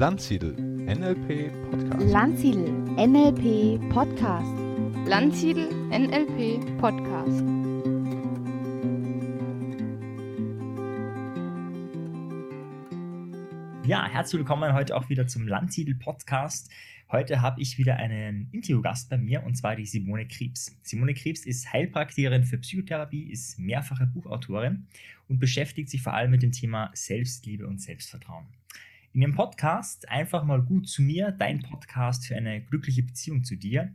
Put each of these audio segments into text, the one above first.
Landsiedel NLP Podcast. Landsiedel NLP Podcast. Landsiedel NLP Podcast. Ja, herzlich willkommen heute auch wieder zum Landsiedel Podcast. Heute habe ich wieder einen Interviewgast bei mir und zwar die Simone Krebs. Simone Krebs ist Heilpraktikerin für Psychotherapie, ist mehrfache Buchautorin und beschäftigt sich vor allem mit dem Thema Selbstliebe und Selbstvertrauen. In ihrem Podcast Einfach mal gut zu mir, dein Podcast für eine glückliche Beziehung zu dir,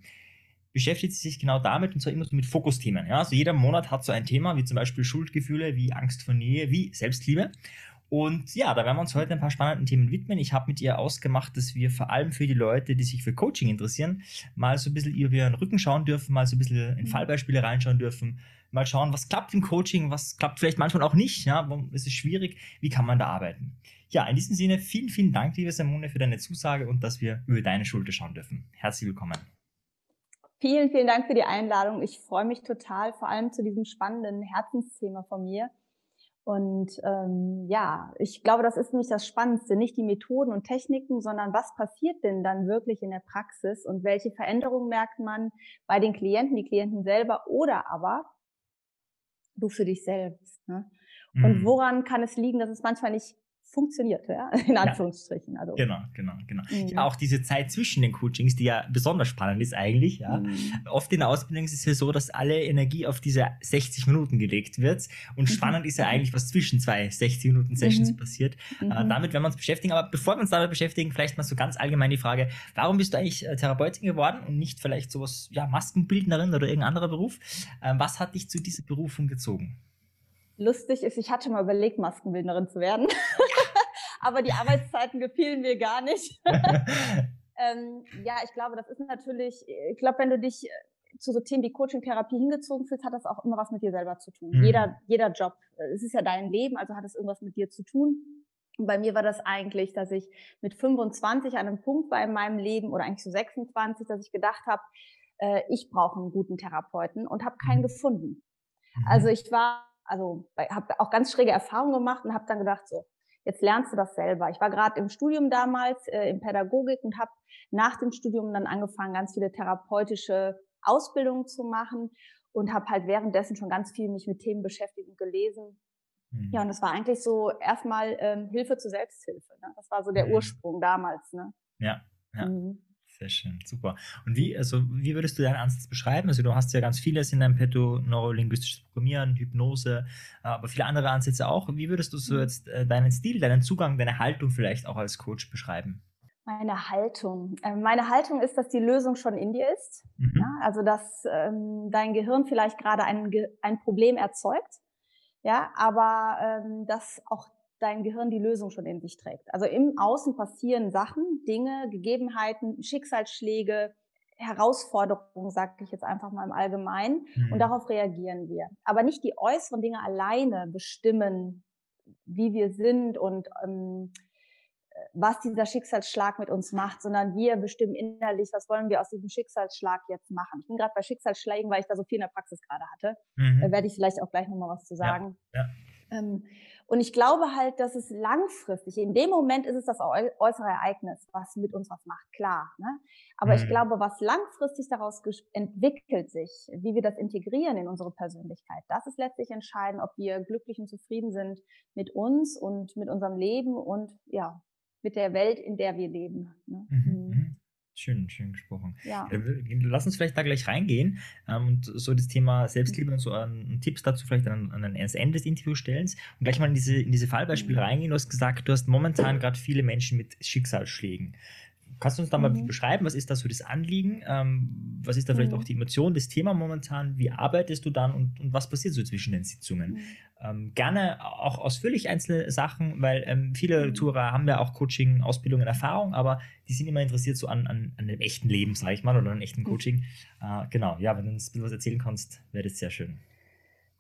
beschäftigt sie sich genau damit und zwar immer so mit Fokusthemen. Ja? Also jeder Monat hat so ein Thema, wie zum Beispiel Schuldgefühle, wie Angst vor Nähe, wie Selbstliebe. Und ja, da werden wir uns heute ein paar spannenden Themen widmen. Ich habe mit ihr ausgemacht, dass wir vor allem für die Leute, die sich für Coaching interessieren, mal so ein bisschen über ihren Rücken schauen dürfen, mal so ein bisschen in mhm. Fallbeispiele reinschauen dürfen, mal schauen, was klappt im Coaching, was klappt vielleicht manchmal auch nicht, ja, warum ist es schwierig, wie kann man da arbeiten. Ja, in diesem Sinne, vielen, vielen Dank, liebe Simone, für deine Zusage und dass wir über deine Schulter schauen dürfen. Herzlich willkommen. Vielen, vielen Dank für die Einladung. Ich freue mich total, vor allem zu diesem spannenden Herzensthema von mir. Und ähm, ja, ich glaube, das ist nämlich das Spannendste, nicht die Methoden und Techniken, sondern was passiert denn dann wirklich in der Praxis und welche Veränderungen merkt man bei den Klienten, die Klienten selber oder aber du für dich selbst. Ne? Und mhm. woran kann es liegen, dass es manchmal nicht funktioniert, ja, in Anführungsstrichen. Also. Genau, genau, genau. Mhm. Auch diese Zeit zwischen den Coachings, die ja besonders spannend ist eigentlich. Ja. Mhm. Oft in der Ausbildung ist es ja so, dass alle Energie auf diese 60 Minuten gelegt wird. Und mhm. spannend ist ja eigentlich, was zwischen zwei 60 Minuten Sessions mhm. passiert. Äh, mhm. damit werden wir uns beschäftigen. Aber bevor wir uns damit beschäftigen, vielleicht mal so ganz allgemein die Frage, warum bist du eigentlich äh, Therapeutin geworden und nicht vielleicht sowas, ja, Maskenbildnerin oder irgendein anderer Beruf? Ähm, was hat dich zu dieser Berufung gezogen? Lustig ist, ich hatte mal überlegt, Maskenbildnerin zu werden. aber die Arbeitszeiten gefielen mir gar nicht. ähm, ja, ich glaube, das ist natürlich, ich glaube, wenn du dich äh, zu so Themen wie Coaching-Therapie hingezogen fühlst, hat das auch immer was mit dir selber zu tun. Mhm. Jeder, jeder Job, äh, es ist ja dein Leben, also hat es irgendwas mit dir zu tun. Und bei mir war das eigentlich, dass ich mit 25 an einem Punkt war in meinem Leben oder eigentlich so 26, dass ich gedacht habe, äh, ich brauche einen guten Therapeuten und habe keinen mhm. gefunden. Mhm. Also ich war, also habe auch ganz schräge Erfahrungen gemacht und habe dann gedacht so, Jetzt lernst du das selber. Ich war gerade im Studium damals äh, in Pädagogik und habe nach dem Studium dann angefangen, ganz viele therapeutische Ausbildungen zu machen und habe halt währenddessen schon ganz viel mich mit Themen beschäftigt und gelesen. Mhm. Ja, und das war eigentlich so erstmal ähm, Hilfe zur Selbsthilfe. Ne? Das war so der mhm. Ursprung damals. Ne? Ja, ja. Mhm. Sehr schön, super. Und wie, also, wie würdest du deinen Ansatz beschreiben? Also, du hast ja ganz vieles in deinem Petto, neurolinguistisches Programmieren, Hypnose, aber viele andere Ansätze auch. Wie würdest du so mhm. jetzt äh, deinen Stil, deinen Zugang, deine Haltung vielleicht auch als Coach beschreiben? Meine Haltung. Ähm, meine Haltung ist, dass die Lösung schon in dir ist. Mhm. Ja, also, dass ähm, dein Gehirn vielleicht gerade ein, ein Problem erzeugt. Ja, aber ähm, dass auch dein Gehirn die Lösung schon in sich trägt. Also im Außen passieren Sachen, Dinge, Gegebenheiten, Schicksalsschläge, Herausforderungen, sage ich jetzt einfach mal im Allgemeinen. Mhm. Und darauf reagieren wir. Aber nicht die äußeren Dinge alleine bestimmen, wie wir sind und ähm, was dieser Schicksalsschlag mit uns macht, sondern wir bestimmen innerlich, was wollen wir aus diesem Schicksalsschlag jetzt machen. Ich bin gerade bei Schicksalsschlägen, weil ich da so viel in der Praxis gerade hatte. Mhm. Da werde ich vielleicht auch gleich nochmal was zu sagen. Ja, ja. Ähm, und ich glaube halt, dass es langfristig, in dem Moment ist es das äußere Ereignis, was mit uns was macht, klar. Ne? Aber mhm. ich glaube, was langfristig daraus entwickelt sich, wie wir das integrieren in unsere Persönlichkeit, das ist letztlich entscheidend, ob wir glücklich und zufrieden sind mit uns und mit unserem Leben und ja, mit der Welt, in der wir leben. Ne? Mhm. mhm. Mhm. Schön, schön gesprochen. Ja. Lass uns vielleicht da gleich reingehen ähm, und so das Thema Selbstliebe und so an, Tipps dazu vielleicht an, an das Ende des Interviews stellen und gleich mal in diese, in diese Fallbeispiele mhm. reingehen. Du hast gesagt, du hast momentan gerade viele Menschen mit Schicksalsschlägen. Kannst du uns da mal mhm. beschreiben, was ist da so das Anliegen? Ähm, was ist da vielleicht mhm. auch die Emotion, das Thema momentan? Wie arbeitest du dann und, und was passiert so zwischen den Sitzungen? Mhm. Ähm, gerne auch ausführlich einzelne Sachen, weil ähm, viele mhm. Tourer haben ja auch Coaching, Ausbildungen, Erfahrung, aber die sind immer interessiert so an, an, an dem echten Leben, sage ich mal, oder an echten mhm. Coaching. Äh, genau, ja, wenn du uns ein bisschen was erzählen kannst, wäre das sehr schön.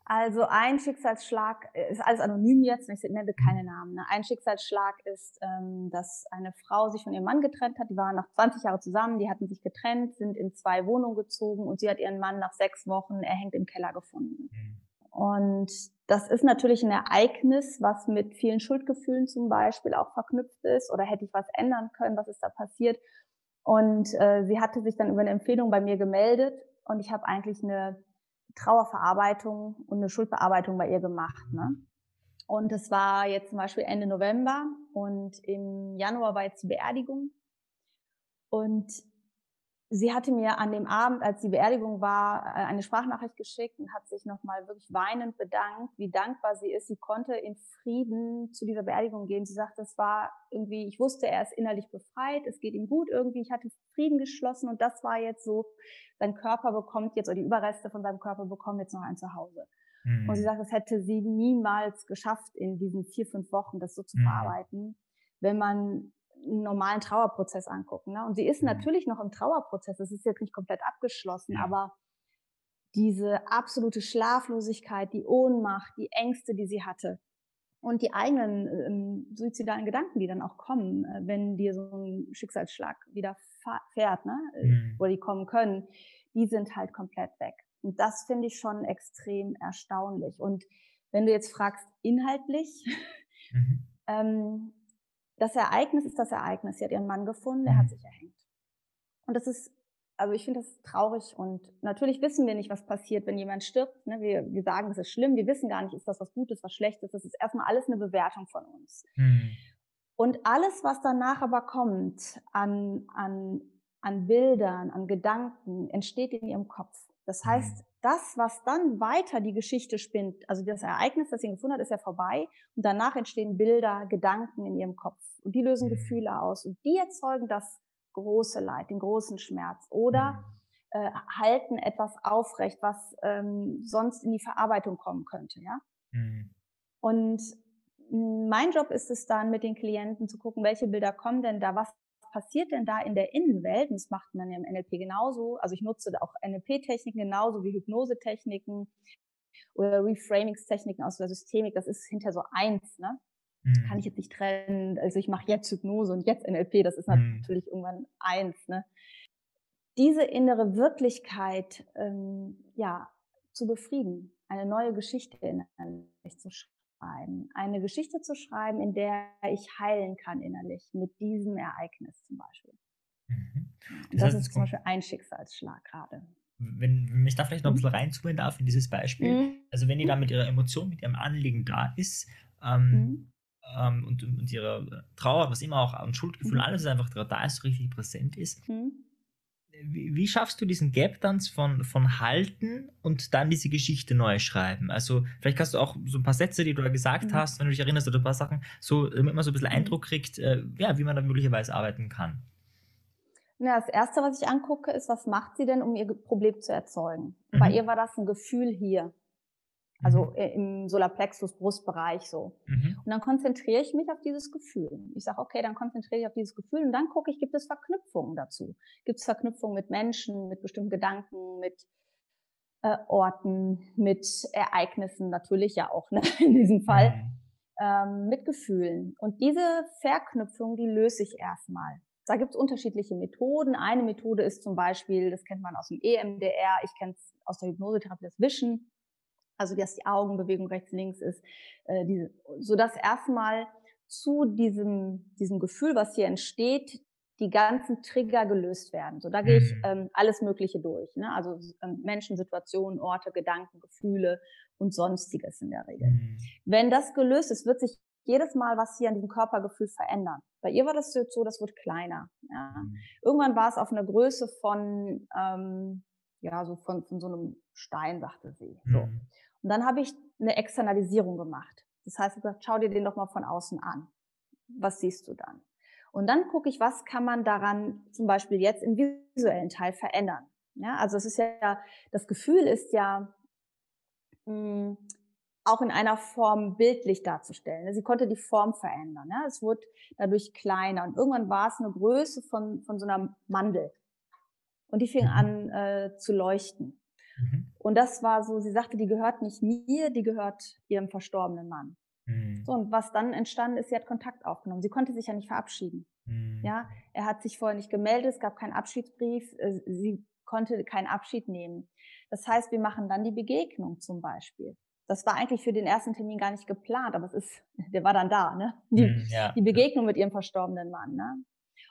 Also ein Schicksalsschlag äh, ist alles anonym jetzt, ich nenne keine Namen. Ne? Ein Schicksalsschlag ist, ähm, dass eine Frau sich von ihrem Mann getrennt hat. Die waren nach 20 Jahren zusammen, die hatten sich getrennt, sind in zwei Wohnungen gezogen und sie hat ihren Mann nach sechs Wochen erhängt im Keller gefunden. Mhm. Und das ist natürlich ein Ereignis, was mit vielen Schuldgefühlen zum Beispiel auch verknüpft ist. Oder hätte ich was ändern können? Was ist da passiert? Und äh, sie hatte sich dann über eine Empfehlung bei mir gemeldet und ich habe eigentlich eine Trauerverarbeitung und eine Schuldbearbeitung bei ihr gemacht. Ne? Und es war jetzt zum Beispiel Ende November und im Januar war jetzt die Beerdigung. Und sie hatte mir an dem Abend, als die Beerdigung war, äh, eine Sprachnachricht geschickt und hat sich nochmal wirklich weinend bedankt, wie dankbar sie ist. Sie konnte in Frieden zu dieser Beerdigung gehen. Sie sagt, das war irgendwie, ich wusste, er ist innerlich befreit, es geht ihm gut irgendwie, ich hatte Frieden geschlossen und das war jetzt so, sein Körper bekommt jetzt, oder die Überreste von seinem Körper bekommen jetzt noch ein Zuhause. Mhm. Und sie sagt, das hätte sie niemals geschafft, in diesen vier, fünf Wochen das so zu mhm. verarbeiten, wenn man einen normalen Trauerprozess angucken. Ne? Und sie ist mhm. natürlich noch im Trauerprozess. Es ist jetzt nicht komplett abgeschlossen, ja. aber diese absolute Schlaflosigkeit, die Ohnmacht, die Ängste, die sie hatte und die eigenen ähm, suizidalen Gedanken, die dann auch kommen, äh, wenn dir so ein Schicksalsschlag wieder fährt, ne? Äh, mhm. wo die kommen können, die sind halt komplett weg. Und das finde ich schon extrem erstaunlich. Und wenn du jetzt fragst, inhaltlich, mhm. ähm, das Ereignis ist das Ereignis. Sie hat ihren Mann gefunden, er hat mhm. sich erhängt. Und das ist, also ich finde das traurig und natürlich wissen wir nicht, was passiert, wenn jemand stirbt. Ne? Wir, wir sagen, das ist schlimm, wir wissen gar nicht, ist das was Gutes, was Schlechtes. Das ist erstmal alles eine Bewertung von uns. Mhm. Und alles, was danach aber kommt an, an, an Bildern, an Gedanken, entsteht in ihrem Kopf. Das heißt, mhm das, was dann weiter die Geschichte spinnt, also das Ereignis, das sie gefunden hat, ist ja vorbei und danach entstehen Bilder, Gedanken in ihrem Kopf und die lösen mhm. Gefühle aus und die erzeugen das große Leid, den großen Schmerz oder mhm. äh, halten etwas aufrecht, was ähm, sonst in die Verarbeitung kommen könnte, ja. Mhm. Und mein Job ist es dann, mit den Klienten zu gucken, welche Bilder kommen denn da, was passiert denn da in der Innenwelt? Und das macht man ja im NLP genauso. Also ich nutze auch NLP-Techniken genauso wie Hypnose-Techniken oder Reframingstechniken aus der Systemik. Das ist hinter so eins, ne? Mhm. Kann ich jetzt nicht trennen. Also ich mache jetzt Hypnose und jetzt NLP. Das ist mhm. natürlich irgendwann eins, ne? Diese innere Wirklichkeit, ähm, ja, zu befrieden, eine neue Geschichte innerlich zu schreiben schreiben, eine Geschichte zu schreiben, in der ich heilen kann innerlich, mit diesem Ereignis zum Beispiel. Mhm. Das, das heißt, ist zum Beispiel ein Schicksalsschlag gerade. Wenn, wenn ich da vielleicht noch ein mhm. bisschen reinzoomen darf in dieses Beispiel, mhm. also wenn die da mit ihrer Emotion, mit ihrem Anliegen da ist, ähm, mhm. ähm, und, und ihrer Trauer, was immer auch, und Schuldgefühl, mhm. alles einfach da ist, richtig präsent ist, mhm wie, wie, schaffst du diesen Gap dann von, von halten und dann diese Geschichte neu schreiben? Also vielleicht kannst du auch so ein paar Sätze, die du da gesagt mhm. hast, wenn du dich erinnerst, oder ein paar Sachen, so damit man so ein bisschen mhm. Eindruck kriegt, äh, ja, wie man da möglicherweise arbeiten kann. Ja, das Erste, was ich angucke, ist, was macht sie denn, um ihr Problem zu erzeugen? Mhm. Bei ihr war das ein Gefühl hier. Also mhm. im Solarplexus, Brustbereich so. Mhm. Und dann konzentriere ich mich auf dieses Gefühl. Ich sage, okay, dann konzentriere ich auf dieses Gefühl und dann gucke ich, gibt es Verknüpfungen dazu? Gibt es Verknüpfungen mit Menschen, mit bestimmten Gedanken, mit äh, Orten, mit Ereignissen natürlich ja auch ne, in diesem Fall, mhm. ähm, mit Gefühlen. Und diese Verknüpfung, die löse ich erstmal. Da gibt es unterschiedliche Methoden. Eine Methode ist zum Beispiel, das kennt man aus dem EMDR, ich kenne es aus der Hypnosetherapie, das Wischen also dass die Augenbewegung rechts, links ist, äh, diese, so dass erstmal zu diesem, diesem Gefühl, was hier entsteht, die ganzen Trigger gelöst werden. So, da gehe ich mhm. ähm, alles Mögliche durch. Ne? Also ähm, Menschen, Situationen, Orte, Gedanken, Gefühle und Sonstiges in der Regel. Mhm. Wenn das gelöst ist, wird sich jedes Mal was hier an diesem Körpergefühl verändern. Bei ihr war das so, das wird kleiner. Ja? Mhm. Irgendwann war es auf einer Größe von, ähm, ja, so von, von so einem Stein, sagte sie. So. Und dann habe ich eine Externalisierung gemacht. Das heißt, ich gesagt, schau dir den doch mal von außen an. Was siehst du dann? Und dann gucke ich, was kann man daran zum Beispiel jetzt im visuellen Teil verändern. Ja, also es ist ja, das Gefühl ist ja mh, hm, auch in einer Form bildlich darzustellen. Sie konnte die Form verändern. Ja? Es wurde dadurch kleiner und irgendwann war es eine Größe von, von so einer Mandel. Und die fing mhm. an äh, zu leuchten. Mhm. Und das war so, sie sagte, die gehört nicht mir, die gehört ihrem verstorbenen Mann. Mhm. So, und was dann entstanden ist, sie hat Kontakt aufgenommen. Sie konnte sich ja nicht verabschieden. Mhm. Ja, er hat sich vorher nicht gemeldet, es gab keinen Abschiedsbrief, äh, sie konnte keinen Abschied nehmen. Das heißt, wir machen dann die Begegnung zum Beispiel. Das war eigentlich für den ersten Termin gar nicht geplant, aber es ist, der war dann da, ne? Die, mm, ja. die Begegnung mit ihrem verstorbenen Mann, ne?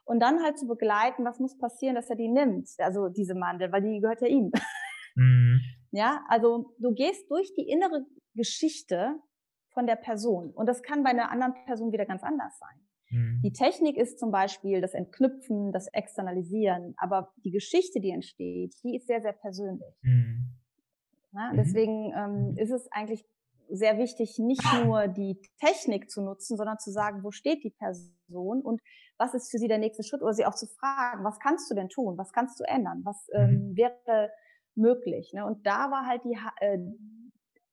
Und dann halt zu begleiten, was muss passieren, dass er die nimmt, also diese Mandel, weil die gehört ja ihm. Mhm. Ja, also du gehst durch die innere Geschichte von der Person und das kann bei einer anderen Person wieder ganz anders sein. Mhm. Die Technik ist zum Beispiel das Entknüpfen, das Externalisieren, aber die Geschichte, die entsteht, die ist sehr, sehr persönlich. Mhm. Ja, mhm. deswegen ähm, ist es eigentlich sehr wichtig, nicht nur die Technik zu nutzen, sondern zu sagen, wo steht die Person und was ist für sie der nächste Schritt oder sie auch zu fragen, was kannst du denn tun, was kannst du ändern, was ähm, mhm. wäre möglich. Ne? Und da war halt die, äh,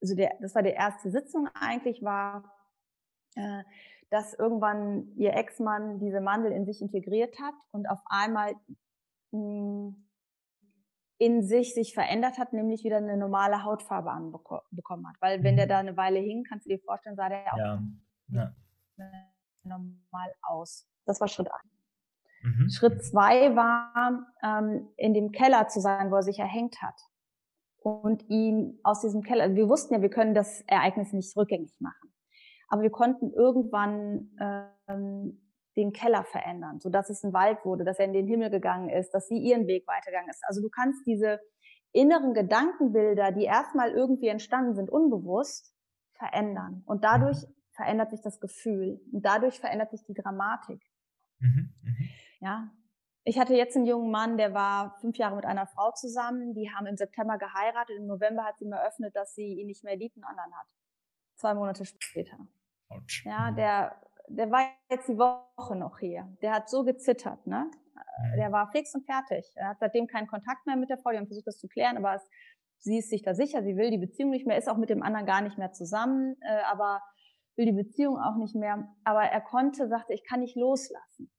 also der, das war die erste Sitzung eigentlich, war, äh, dass irgendwann ihr Ex-Mann diese Mandel in sich integriert hat und auf einmal mh, hm, in sich sich verändert hat, nämlich wieder eine normale Hautfarbe anbekommen hat. Weil wenn der mhm. da eine Weile hing, kannst du dir vorstellen, sah der ja. auch ja. normal aus. Das war Schritt eins. Mhm. Schritt zwei war, ähm, in dem Keller zu sein, wo er sich erhängt hat. Und ihn aus diesem Keller, wir wussten ja, wir können das Ereignis nicht rückgängig machen. Aber wir konnten irgendwann ähm, den Keller verändern, so dass es ein Wald wurde, dass er in den Himmel gegangen ist, dass sie ihren Weg weitergegangen ist. Also du kannst diese inneren Gedankenbilder, die erstmal irgendwie entstanden sind, unbewusst verändern. Und dadurch mhm. verändert sich das Gefühl und dadurch verändert sich die Dramatik. Mhm, mh. Ja. Ich hatte jetzt einen jungen Mann, der war fünf Jahre mit einer Frau zusammen. Die haben im September geheiratet. Im November hat sie mir eröffnet, dass sie ihn nicht mehr liebt, einen anderen hat. Zwei Monate später. Ouch. Ja, mhm. der, der war jetzt die Woche noch hier. Der hat so gezittert, ne? Mhm. Der war fix und fertig. Er hat seitdem keinen Kontakt mehr mit der Frau. Die haben versucht, das zu klären, aber es, sie ist sich da sicher. Sie will die Beziehung nicht mehr, ist auch mit dem anderen gar nicht mehr zusammen, äh, aber will die Beziehung auch nicht mehr. Aber er konnte, sagte, ich kann nicht loslassen.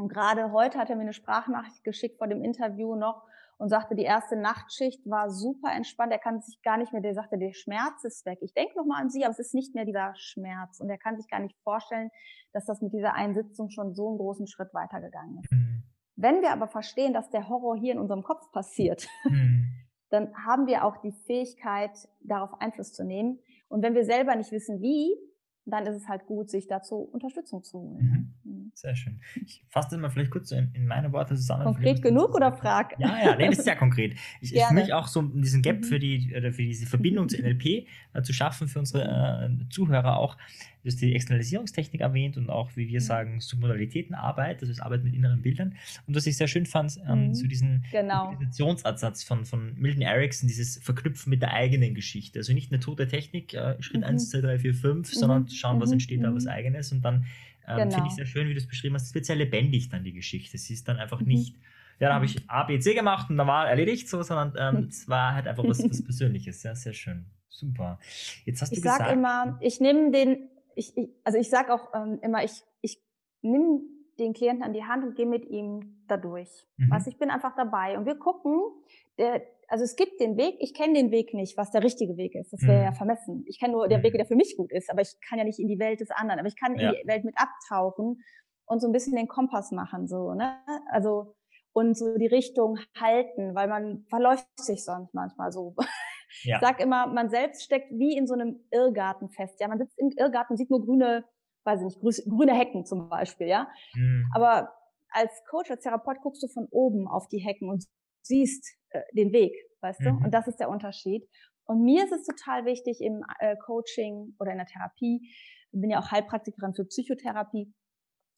Und gerade heute hat er mir eine Sprachnachricht geschickt vor dem Interview noch und sagte, die erste Nachtschicht war super entspannt. Er kann sich gar nicht mehr, der sagte, der Schmerz ist weg. Ich denke nochmal an Sie, aber es ist nicht mehr dieser Schmerz. Und er kann sich gar nicht vorstellen, dass das mit dieser Einsitzung schon so einen großen Schritt weitergegangen ist. Mhm. Wenn wir aber verstehen, dass der Horror hier in unserem Kopf passiert, mhm. dann haben wir auch die Fähigkeit, darauf Einfluss zu nehmen. Und wenn wir selber nicht wissen, wie, dann ist es halt gut, sich dazu Unterstützung zu holen. Mhm. Mhm. Sehr schön. Ich fasse das mal vielleicht kurz in, in meine Worte zusammen. Konkret genug oder frag? Ja, ja, nee, das ist sehr konkret. Ich, ich mich auch so diesen Gap mhm. für, die, für diese Verbindung zu NLP äh, zu schaffen, für unsere äh, Zuhörer auch. Du hast die Externalisierungstechnik erwähnt und auch, wie wir mhm. sagen, Submodalitätenarbeit, also das Arbeit mit inneren Bildern. Und was ich sehr schön fand, ähm, mhm. so diesen genau. Meditationsansatz von, von Milton Erickson, dieses Verknüpfen mit der eigenen Geschichte. Also nicht eine tote Technik, äh, Schritt mhm. 1, 2, 3, 4, 5, sondern schauen, was entsteht da, was eigenes und dann ähm, genau. Finde ich sehr schön, wie du es beschrieben hast. Es wird sehr lebendig dann die Geschichte. Sie ist dann einfach mhm. nicht, ja, da habe ich A, B, C gemacht und dann war erledigt so, sondern ähm, es war halt einfach was, was Persönliches. Ja, sehr schön. Super. Jetzt hast du ich gesagt. Ich sage immer, ich nehme den, ich, ich, also ich sage auch ähm, immer, ich, ich nehme den Klienten an die Hand und gehe mit ihm dadurch. Mhm. Also ich bin einfach dabei und wir gucken, der, also es gibt den Weg, ich kenne den Weg nicht, was der richtige Weg ist. Das wäre mhm. ja vermessen. Ich kenne nur den Weg, mhm. der für mich gut ist, aber ich kann ja nicht in die Welt des anderen. Aber ich kann ja. in die Welt mit abtauchen und so ein bisschen den Kompass machen, so, ne? Also, und so die Richtung halten, weil man verläuft sich sonst manchmal so. Ja. Ich sag immer, man selbst steckt wie in so einem Irrgarten fest. Ja, man sitzt im Irrgarten, sieht nur grüne, weiß ich nicht, grüne Hecken zum Beispiel, ja. Mhm. Aber als Coach, als Therapeut guckst du von oben auf die Hecken und siehst äh, den Weg, weißt mhm. du? Und das ist der Unterschied. Und mir ist es total wichtig im äh, Coaching oder in der Therapie, ich bin ja auch Heilpraktikerin für Psychotherapie,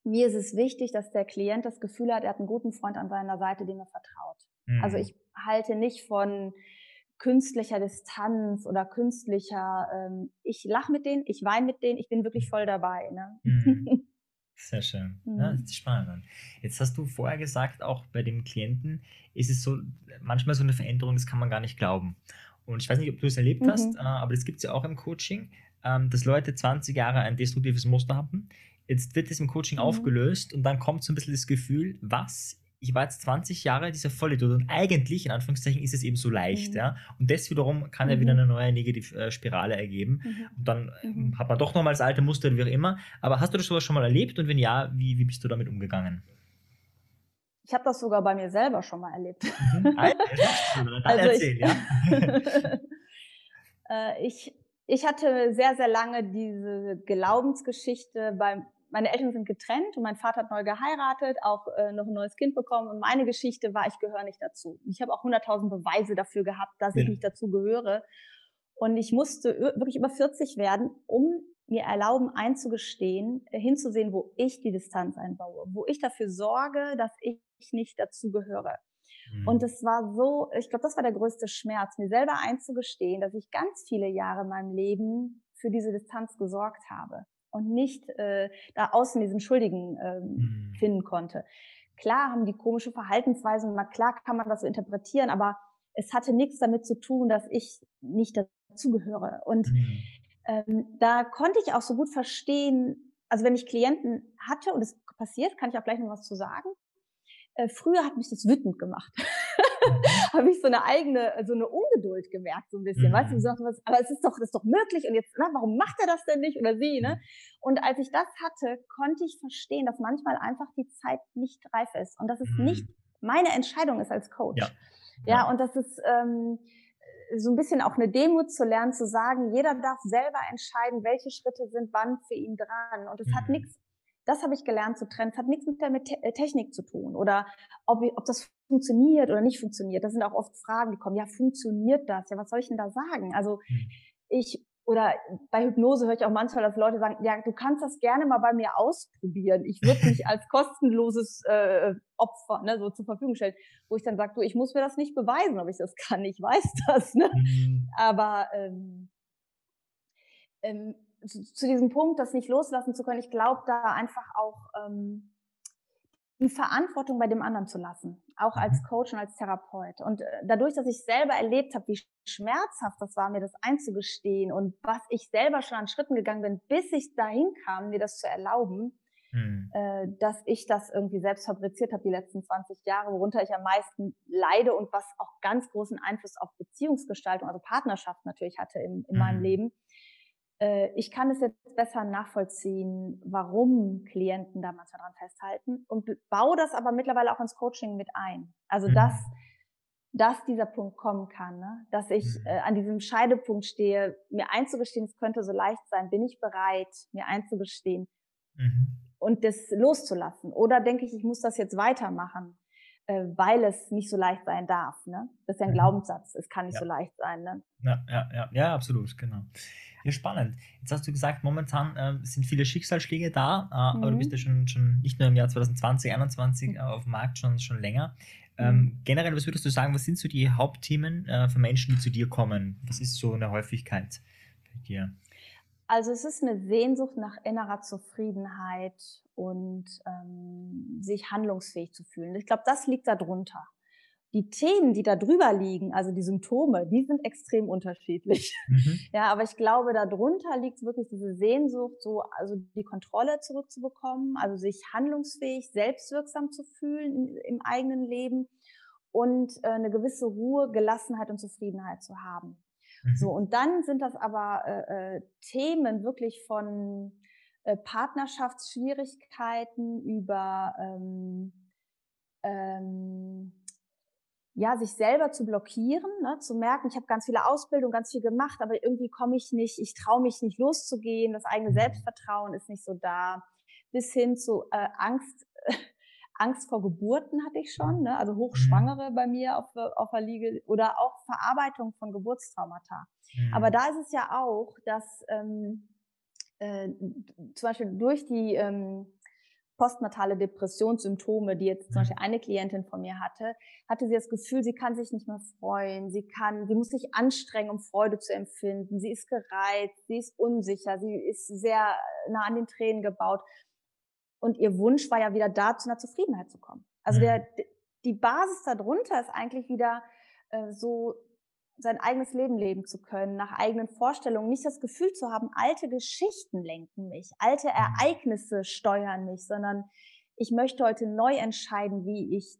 mir ist es wichtig, dass der Klient das Gefühl hat, er hat einen guten Freund an seiner Seite, dem er vertraut. Mhm. Also ich halte nicht von künstlicher Distanz oder künstlicher, ähm, ich lache mit denen, ich weine mit denen, ich bin wirklich voll dabei. Ne? Mhm. Sehr schön. Mhm. Ja, das ist spannend. Jetzt hast du vorher gesagt, auch bei dem Klienten ist es so, manchmal so eine Veränderung, das kann man gar nicht glauben. Und ich weiß nicht, ob du es erlebt mhm. hast, äh, aber das gibt es ja auch im Coaching, ähm, dass Leute 20 Jahre ein destruktives Muster haben. Jetzt wird es im Coaching mhm. aufgelöst und dann kommt so ein bisschen das Gefühl, was ich war jetzt 20 Jahre dieser Vollidiot und eigentlich, in Anführungszeichen, ist es eben so leicht. Mhm. Ja? Und das wiederum kann ja wieder mhm. eine neue Negativspirale ergeben. Mhm. Und dann mhm. hat man doch nochmal das alte Muster, wie auch immer. Aber hast du das sowas schon mal erlebt? Und wenn ja, wie, wie bist du damit umgegangen? Ich habe das sogar bei mir selber schon mal erlebt. Mhm. also erzähl, ich, ja. Äh, ich, ich hatte sehr, sehr lange diese Glaubensgeschichte beim meine Eltern sind getrennt und mein Vater hat neu geheiratet, auch äh, noch ein neues Kind bekommen. Und meine Geschichte war, ich gehöre nicht dazu. Ich habe auch 100.000 Beweise dafür gehabt, dass ja. ich nicht dazu gehöre. Und ich musste wirklich über 40 werden, um mir erlauben einzugestehen, äh, hinzusehen, wo ich die Distanz einbaue, wo ich dafür sorge, dass ich nicht dazu gehöre. Mhm. Und es war so, ich glaube, das war der größte Schmerz, mir selber einzugestehen, dass ich ganz viele Jahre in meinem Leben für diese Distanz gesorgt habe und nicht äh, da außen diesen Schuldigen mhm. finden konnte. Klar haben die komische Verhaltensweisen, klar kann man das so interpretieren, aber es hatte nichts damit zu tun, dass ich nicht dazugehöre. Und mhm. ähm, da konnte ich auch so gut verstehen, also wenn ich Klienten hatte und es passiert, kann ich auch gleich noch was zu sagen. Äh, früher hat mich das wütend gemacht. habe ich so eine eigene, so eine Ungeduld gemerkt, so ein bisschen. Mhm. Weißt du, mhm. so, aber es ist doch, das ist doch möglich und jetzt, na, warum macht er das denn nicht oder sie, ne? Mhm. Und als ich das hatte, konnte ich verstehen, dass manchmal einfach die Zeit nicht reif ist und dass es mhm. nicht meine Entscheidung ist als Coach. Ja, ja, ja. und das ist ähm, so ein bisschen auch eine Demut zu lernen, zu sagen, jeder darf selber entscheiden, welche Schritte sind wann für ihn dran. Und es mhm. hat nichts das habe ich gelernt zu trennen. Es hat nichts mit der äh, Technik zu tun oder ob, ob das funktioniert oder nicht funktioniert. Das sind auch oft Fragen, die kommen. Ja, funktioniert das? Ja, was soll ich denn da sagen? Also hm. ich oder bei Hypnose höre ich auch manchmal, dass Leute sagen, ja, du kannst das gerne mal bei mir ausprobieren. Ich würde mich als kostenloses äh, Opfer ne, so zur Verfügung stellen, wo ich dann sage, du, ich muss mir das nicht beweisen, ob ich das kann. Ich weiß das. Ne? Mhm. Aber ähm, ähm, zu, zu, diesem Punkt, das nicht loslassen zu können, ich glaube da einfach auch ähm, die Verantwortung bei dem anderen zu lassen, auch als mhm. Coach und als Therapeut. Und äh, dadurch, dass ich selber erlebt habe, wie schmerzhaft das war, mir das einzugestehen und was ich selber schon an Schritten gegangen bin, bis ich dahin kam, mir das zu erlauben, hm. dass ich das irgendwie selbst fabriziert habe die letzten 20 Jahre, worunter ich am meisten leide und was auch ganz großen Einfluss auf Beziehungsgestaltung, also Partnerschaft natürlich hatte in, in hm. meinem Leben äh, ich kann es jetzt besser nachvollziehen, warum Klienten da manchmal dran festhalten und baue das aber mittlerweile auch ins Coaching mit ein. Also mhm. dass, dass dieser Punkt kommen kann, ne? dass ich mhm. äh, an diesem Scheidepunkt stehe, mir einzugestehen, es könnte so leicht sein, bin ich bereit, mir einzugestehen mhm. und das loszulassen. Oder denke ich, ich muss das jetzt weitermachen, äh, weil es nicht so leicht sein darf. Ne? Das ist ja ein mhm. Glaubenssatz, es kann nicht ja. so leicht sein. Ne? Ja, ja, ja, ja, absolut, genau. Ja, spannend. Jetzt hast du gesagt, momentan äh, sind viele Schicksalsschläge da, äh, mhm. aber du bist ja schon, schon nicht nur im Jahr 2020, 2021 mhm. auf dem Markt, schon, schon länger. Ähm, mhm. Generell, was würdest du sagen, was sind so die Hauptthemen äh, für Menschen, die zu dir kommen? Was ist so eine Häufigkeit bei dir? Also es ist eine Sehnsucht nach innerer Zufriedenheit und ähm, sich handlungsfähig zu fühlen. Ich glaube, das liegt darunter die Themen, die da drüber liegen, also die Symptome, die sind extrem unterschiedlich. Mhm. Ja, aber ich glaube, darunter liegt wirklich diese Sehnsucht, so, also die Kontrolle zurückzubekommen, also sich handlungsfähig, selbstwirksam zu fühlen im, eigenen Leben und äh, eine gewisse Ruhe, Gelassenheit und Zufriedenheit zu haben. Mhm. So, und dann sind das aber äh, äh, Themen wirklich von äh, Partnerschaftsschwierigkeiten über ähm, ähm, ja, sich selber zu blockieren, ne, zu merken, ich habe ganz viele Ausbildungen, ganz viel gemacht, aber irgendwie komme ich nicht, ich traue mich nicht loszugehen, das eigene mhm. Selbstvertrauen ist nicht so da, bis hin zu äh, Angst, Angst vor Geburten hatte ich schon, ne, also Hochschwangere mhm. bei mir auf, auf der Liege oder auch Verarbeitung von Geburtstraumata. Mhm. Aber da ist es ja auch, dass ähm, äh, zum Beispiel durch die ähm, postnatale Depressionssymptome, die jetzt zum Beispiel mhm. eine Klientin von mir hatte, hatte sie das Gefühl, sie kann sich nicht mehr freuen, sie kann, sie muss sich anstrengen, um Freude zu empfinden, sie ist gereizt, sie ist unsicher, sie ist sehr nah an den Tränen gebaut. Und ihr Wunsch war ja wieder da, zu einer Zufriedenheit zu kommen. Also der, mhm. die Basis darunter ist eigentlich wieder äh, so sein eigenes Leben leben zu können, nach eigenen Vorstellungen, nicht das Gefühl zu haben, alte Geschichten lenken mich, alte. Ereignisse steuern mich, sondern ich möchte heute neu entscheiden, wie ich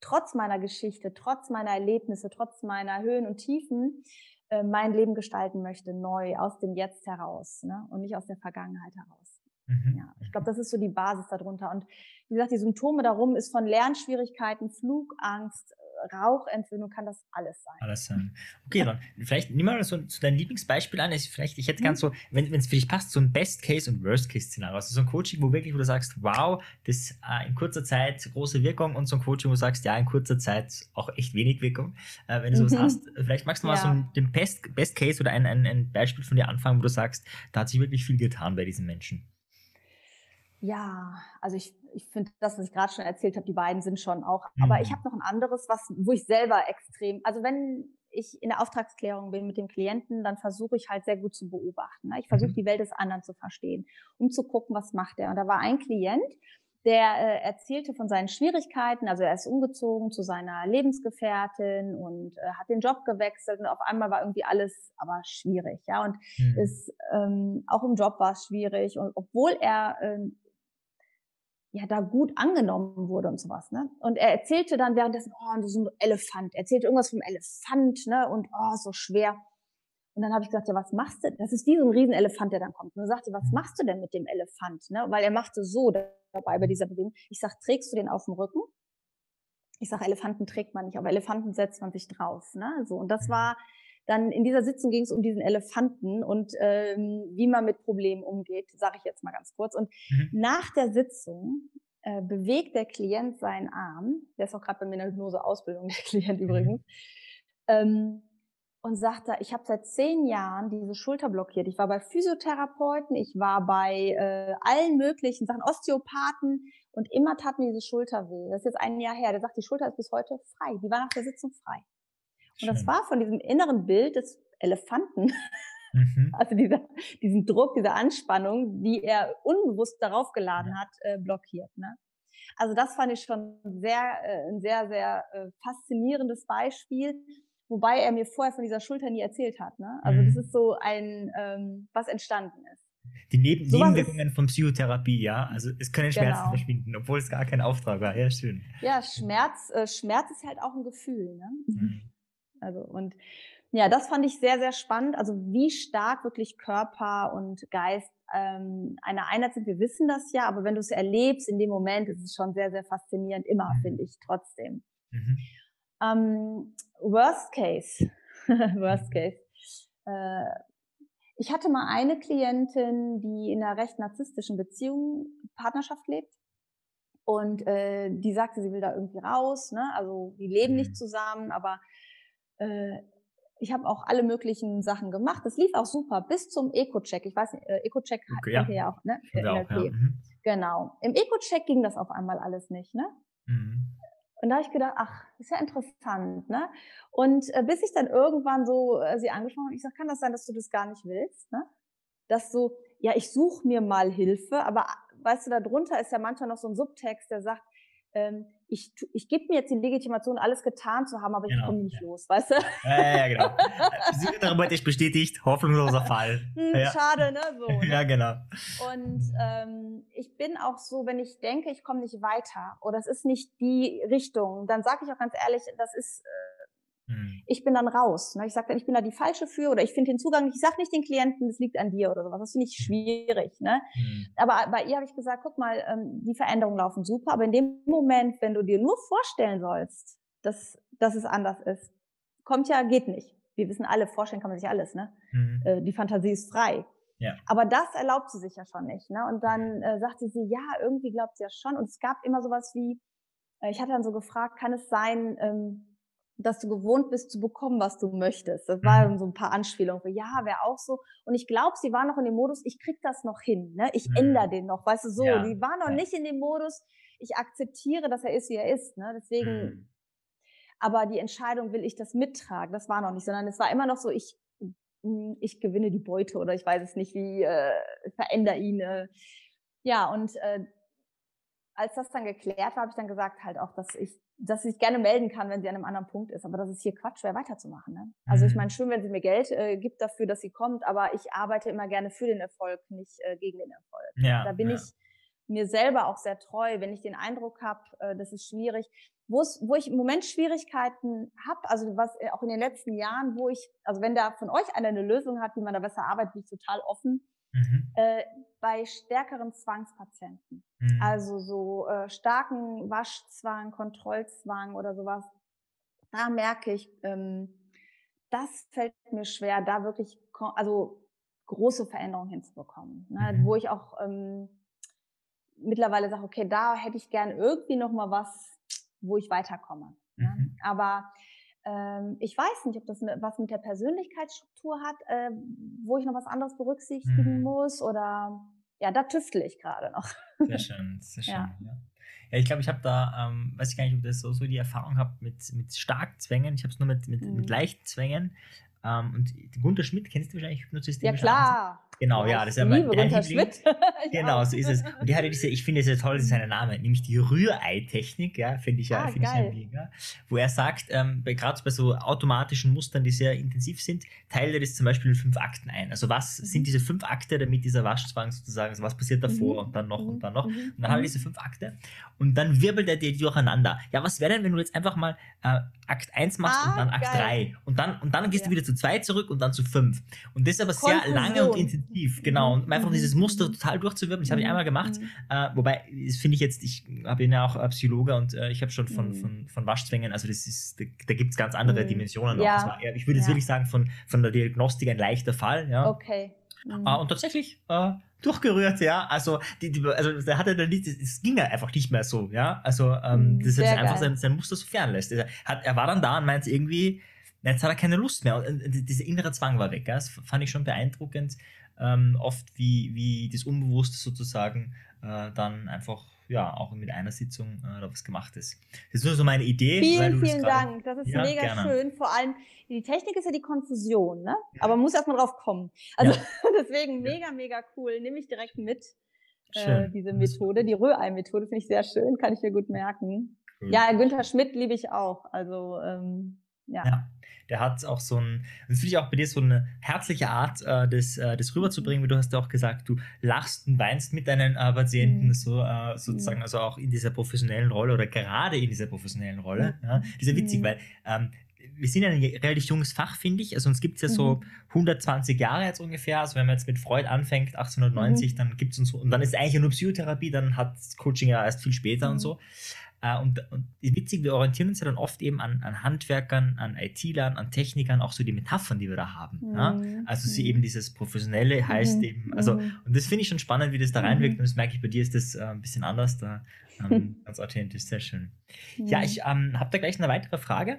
trotz meiner Geschichte, trotz meiner Erlebnisse, trotz meiner Höhen und Tiefen äh, mein Leben gestalten möchte, neu aus dem Jetzt heraus ne? und nicht aus der Vergangenheit heraus. Mhm. Ja, ich glaube, das ist so die Basis darunter. Und wie gesagt, die Symptome darum ist von Lernschwierigkeiten, Flugangst, Rauchentwöhnung, kann das alles sein. Alles sein. Okay, dann vielleicht nimm mal so, so dein Lieblingsbeispiel an. Ich, vielleicht, ich hätte mhm. ganz so, wenn es für dich passt, so ein Best-Case- und Worst-Case-Szenario. Also so ein Coaching, wo wirklich, wo du sagst, wow, das äh, in kurzer Zeit große Wirkung und so ein Coaching, wo du sagst, ja, in kurzer Zeit auch echt wenig Wirkung. Äh, wenn du sowas mhm. hast, vielleicht magst du mal ja. so ein, den Best, Best oder ein, ein, ein Beispiel von dir anfangen, wo du sagst, da hat sich wirklich viel getan bei diesen Menschen. Ja, also ich, ich finde das, was ich gerade schon erzählt habe, die beiden sind schon auch. Mhm. Aber ich mhm. habe noch ein anderes, was, wo ich selber extrem, also wenn ich in der Auftragsklärung bin mit dem Klienten, dann versuche ich halt sehr gut zu beobachten. Ne? Ich versuche mhm. die Welt des anderen zu verstehen, um zu gucken, was macht er. Und da war ein Klient, der äh, erzählte von seinen Schwierigkeiten. Also er ist umgezogen zu seiner Lebensgefährtin und äh, hat den Job gewechselt und auf einmal war irgendwie alles aber schwierig, ja. Und mhm. ist ähm, auch im Job war es schwierig und obwohl er ähm, ja da gut angenommen wurde und sowas, ne? Und er erzählte dann währenddessen, oh, das ist ein Elefant. Er erzählte irgendwas vom Elefant, ne? Und oh, so schwer. Und dann habe ich gesagt, ja, was machst du? Das ist wie so ein Riesenelefant, der dann kommt. Und dann sagte, was machst du denn mit dem Elefant? Ne? Weil er machte so dabei bei dieser Bewegung. Ich sag, trägst du den auf dem Rücken? Ich sage, Elefanten trägt man nicht, aber Elefanten setzt man sich drauf. Ne? So und das war dann in dieser Sitzung ging es um diesen Elefanten und ähm, wie man mit Problemen umgeht, sage ich jetzt mal ganz kurz. Und mhm. nach der Sitzung äh, bewegt der Klient seinen Arm, der ist auch gerade bei mir in der Hypnose-Ausbildung, der Klient mhm. übrigens, ähm, und sagt da, ich habe seit zehn Jahren diese Schulter blockiert. Ich war bei Physiotherapeuten, ich war bei äh, allen möglichen Sachen, Osteopathen und immer tat mir diese Schulter weh. Das ist jetzt ein Jahr her. Der sagt, die Schulter ist bis heute frei. Die war nach der Sitzung frei. Und das war von diesem inneren Bild des Elefanten, mhm. also dieser, diesen Druck, diese Anspannung, die er unbewusst darauf geladen hat, äh, blockiert. Ne? Also das fand ich schon sehr, äh, ein sehr, sehr äh, faszinierendes Beispiel, wobei er mir vorher von dieser Schulter nie erzählt hat. Ne? Also mhm. das ist so ein, ähm, was entstanden ist. Die Neben so Nebenwirkungen von Psychotherapie, ja. Also es können Schmerzen genau. verschwinden, obwohl es gar kein Auftrag war. Ja, schön. Ja, Schmerz, äh, Schmerz ist halt auch ein Gefühl. Ne? Mhm. Also und ja, das fand ich sehr, sehr spannend. Also wie stark wirklich Körper und Geist ähm, eine Einheit sind. Wir wissen das ja, aber wenn du es erlebst in dem Moment, ist es schon sehr, sehr faszinierend, immer, mhm. finde ich, trotzdem. Mhm. Ähm, worst Case. worst mhm. Case. Äh, ich hatte mal eine Klientin, die in einer recht narzisstischen Beziehung, Partnerschaft lebt. Und äh, die sagte, sie will da irgendwie raus. Ne? Also die leben nicht mhm. zusammen, aber äh, ich habe auch alle möglichen Sachen gemacht. Das lief auch super bis zum Eco-Check. Ich weiß nicht, äh, Eco-Check okay, ja. ja auch, ne? Auch, ja. Mhm. Genau. Im Eco-Check ging das auf einmal alles nicht, ne? Mhm. Und da habe ich gedacht, ach, ist ja interessant, ne? Und äh, bis ich dann irgendwann so äh, sie angesprochen habe, ich sage, kann das sein, dass du das gar nicht willst, ne? Dass so, ja, ich suche mir mal Hilfe, aber weißt du, da drunter ist ja manchmal noch so ein Subtext, der sagt, ähm, ich, ich gebe mir jetzt die Legitimation, alles getan zu haben, aber genau. ich komme nicht ja. los, weißt du? Ja, ja, genau. Psychotherapeutisch bestätigt, hoffnungsloser Fall. Hm, ja. Schade, ne? So, ne? Ja, genau. Und ähm, ich bin auch so, wenn ich denke, ich komme nicht weiter oder es ist nicht die Richtung, dann sage ich auch ganz ehrlich, das ist hm. Ich bin dann raus. Ne? Ich sage dann, ich bin da die falsche für oder ich finde den Zugang, ich sage nicht den Klienten, das liegt an dir oder sowas. Das finde ich schwierig. Ne? Mhm. Aber bei ihr habe ich gesagt, guck mal, ähm, die Veränderungen laufen super, aber in dem Moment, wenn du dir nur vorstellen sollst, dass, dass es anders ist, kommt ja, geht nicht. Wir wissen alle, vorstellen kann man sich alles. Ne? Mhm. Die Fantasie ist frei. Ja. Aber das erlaubt sie sich ja schon nicht. Ne? Und dann äh, sagte sie, ja, irgendwie glaubt sie ja schon. Und es gab immer sowas wie, äh, ich hatte dann so gefragt, kann es sein, ähm, dass du gewohnt bist zu bekommen, was du möchtest. Das waren mhm. so ein paar Anspielungen. Ja, wäre auch so. Und ich glaube, sie war noch in dem Modus, ich krieg das noch hin. Ne? Ich mhm. ändere den noch. Weißt du, so. Ja. Die war noch ja. nicht in dem Modus, ich akzeptiere, dass er ist, wie er ist. Ne? Deswegen, mhm. aber die Entscheidung, will ich das mittragen? Das war noch nicht, sondern es war immer noch so, ich, hm, ich gewinne die Beute oder ich weiß es nicht, wie, äh, verändere ihn. Äh. Ja, und äh, als das dann geklärt war, habe ich dann gesagt halt auch, dass ich, dass ich gerne melden kann, wenn sie an einem anderen Punkt ist. Aber das ist hier Quatsch wäre, weiterzumachen. Ne? Also ich mhm. meine, schön, wenn sie mir Geld äh, gibt dafür, dass sie kommt, aber ich arbeite immer gerne für den Erfolg, nicht äh, gegen den Erfolg. Ja, da bin ja. ich mir selber auch sehr treu, wenn ich den Eindruck habe, äh, das ist schwierig. wo ich im Moment Schwierigkeiten habe, also was äh, auch in den letzten Jahren, wo ich, also wenn da von euch einer eine Lösung hat, wie man da besser arbeitet, bin ich total offen. Mhm. Äh, bei stärkeren Zwangspatienten. Mhm. Also so äh, starken Waschzwang, Kontrollzwang oder sowas. da merke ich, ähm, das fällt mir schwer, da wirklich, also große Veränderungen hinzubekommen, ne? Mhm. wo ich auch ähm, mittlerweile sage, okay, da hätte ich gern irgendwie noch mal was, wo ich weiterkomme. Ne? Mhm. Aber ähm, ich weiß nicht, ob das was mit der Persönlichkeitsstruktur hat, äh, wo ich noch was anderes berücksichtigen mhm. muss oder ja, da tüftle ich gerade noch. Sehr schön, sehr schön. Ja. ja. Ja, ich glaube, ich habe da, ähm, weiß ich gar nicht, ob das so, so die Erfahrung habe mit, mit starken Zwängen. Ich habe es nur mit, mit, mhm. mit leichten Zwängen. Ähm, und Gunter Schmidt kennst du wahrscheinlich Hypnosystem. Ja, klar. Genau, ja, das ist ja mein Gunter Schmidt. genau, so ist es. Und die hatte diese, ich finde es ja toll, das ist sein Name, nämlich die Rührei-Technik, ja, finde ich ja, ah, finde ich ja mega. Wo er sagt, ähm, gerade bei so automatischen Mustern, die sehr intensiv sind, teile das zum Beispiel in fünf Akten ein. Also was mhm. sind diese fünf Akte, damit dieser Waschzwang sozusagen, also was passiert davor mhm. und dann noch mhm. und dann noch. Mhm. Und dann hat er mhm. diese fünf Akte und dann wirbelt er die durcheinander. Ja, was wäre denn, wenn du jetzt einfach mal äh, Akt 1 machst ah, und dann Akt 3 und dann, und dann gehst ja. du wieder zu 2 zurück und dann zu 5. Und das aber sehr lange und intensiv, genau. Und einfach mhm. dieses Muster total durchzuwirbeln. Das habe ich einmal gemacht. Mhm. Äh, wobei, das finde ich jetzt, ich habe ja auch Psychologe und äh, ich habe schon von, mhm. von, von Waschzwängen, also das ist, da, da gibt es ganz andere mhm. Dimensionen noch. Ja. War, ich würde jetzt ja. wirklich sagen, von, von der Diagnostik ein leichter Fall. Ja. Okay. Mhm. Uh, und tatsächlich uh, durchgerührt, ja. Also, die, die, also da hatte er nicht, es ging ja einfach nicht mehr so, ja. Also, ähm, mhm, das hat einfach sein, sein Muster so fernlässt. Er, hat, er war dann da und meint irgendwie, jetzt hat er keine Lust mehr. Und dieser innere Zwang war weg. Ja? Das fand ich schon beeindruckend, ähm, oft wie, wie das Unbewusste sozusagen äh, dann einfach ja auch mit einer Sitzung äh, was gemacht ist. Das ist nur so meine Idee. Vielen, vielen Dank. Das ist ja, mega gerne. schön. Vor allem, die Technik ist ja die Konfusion, ne? Ja. Aber man muss erstmal drauf kommen. Also deswegen mega, mega cool. Nehme ich direkt mit. Äh, diese Methode, die Rührei-Methode finde ich sehr schön, kann ich mir gut merken. Cool. Ja, Günther Schmidt liebe ich auch. Also ähm, ja. ja. Der hat auch so ein, das finde ich auch bei dir so eine herzliche Art, äh, das, äh, das rüberzubringen, wie du hast ja auch gesagt, du lachst und weinst mit deinen äh, Patienten, mhm. so äh, sozusagen, mhm. also auch in dieser professionellen Rolle oder gerade in dieser professionellen Rolle. Mhm. Ja. Das ist ja witzig, mhm. weil ähm, wir sind ja ein relativ junges Fach, finde ich. Also uns gibt es ja so 120 mhm. Jahre jetzt ungefähr. Also wenn man jetzt mit Freud anfängt, 1890, mhm. dann gibt es uns so, und dann ist eigentlich nur Psychotherapie, dann hat Coaching ja erst viel später und so. Äh, und, und witzig, wir orientieren uns ja dann oft eben an, an Handwerkern, an IT-Lern, an Technikern, auch so die Metaphern, die wir da haben. Mhm. Ja? Also sie mhm. eben dieses Professionelle heißt mhm. eben, also, mhm. und das finde ich schon spannend, wie das da reinwirkt. Und das merke ich bei dir ist das äh, ein bisschen anders, da ähm, ganz authentisch, sehr schön. Ja, ich ähm, habe da gleich eine weitere Frage.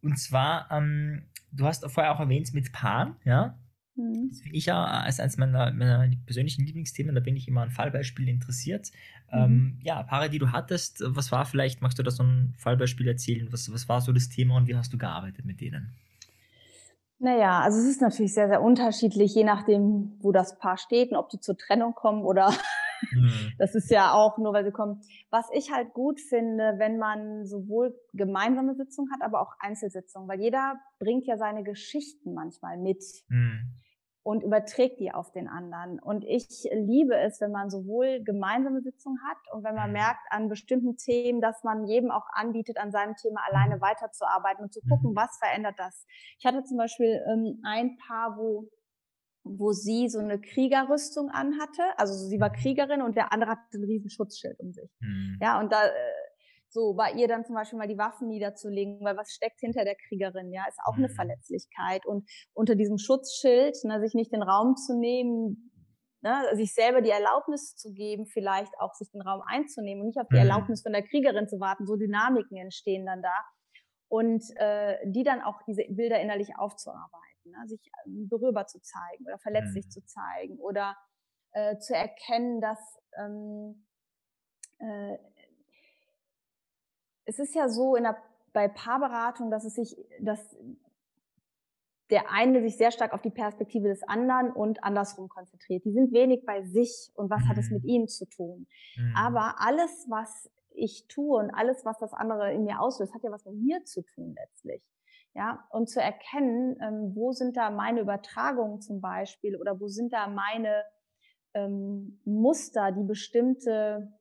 Und zwar, ähm, du hast vorher auch erwähnt mit Paaren, ja? Mhm. Das finde ich ja als eines meiner, meiner, persönlichen Lieblingsthemen, da bin ich immer an Fallbeispielen interessiert. Mhm. Ähm, ja, Paare, die du hattest, was war vielleicht, magst du da so ein Fallbeispiel erzählen? Was, was war so das Thema und wie hast du gearbeitet mit denen? Naja, also es ist natürlich sehr, sehr unterschiedlich, je nachdem, wo das Paar steht und ob die zur Trennung kommen oder mhm. das ist ja auch nur, weil sie kommen. Was ich halt gut finde, wenn man sowohl gemeinsame Sitzungen hat, aber auch Einzelsitzungen, weil jeder bringt ja seine Geschichten manchmal mit. Mhm und überträgt die auf den anderen. Und ich liebe es, wenn man sowohl gemeinsame Sitzungen hat und wenn man mhm. merkt an bestimmten Themen, dass man jedem auch anbietet, an seinem Thema alleine mhm. weiterzuarbeiten und zu gucken, mhm. was verändert das. Ich hatte zum Beispiel ähm, ein Paar, wo wo sie so eine Kriegerrüstung anhatte. Also sie war Kriegerin und der andere hatte ein riesen Schutzschild um sich. Mhm. Ja, und da äh, so bei ihr dann zum Beispiel mal die Waffen niederzulegen, weil was steckt hinter der Kriegerin, ja, ist auch eine mhm. Verletzlichkeit und unter diesem Schutzschild, ne, sich nicht den Raum zu nehmen, ne, sich selber die Erlaubnis zu geben, vielleicht auch sich den Raum einzunehmen und nicht auf die mhm. Erlaubnis von der Kriegerin zu warten, so Dynamiken entstehen dann da und äh, die dann auch diese Bilder innerlich aufzuarbeiten, ne, sich ähm, berührbar zu zeigen oder verletzlich mhm. zu zeigen oder äh, zu erkennen, dass ähm, äh, es ist ja so in der, bei Paarberatung, dass es sich, dass der eine sich sehr stark auf die Perspektive des anderen und andersrum konzentriert. Die sind wenig bei sich und was hat es mit mhm. ihnen zu tun. Mhm. Aber alles, was ich tue und alles, was das andere in mir auslöst, hat ja was mit mir zu tun letztlich. Ja, und zu erkennen, ähm, wo sind da meine Übertragungen zum Beispiel oder wo sind da meine ähm, Muster, die bestimmte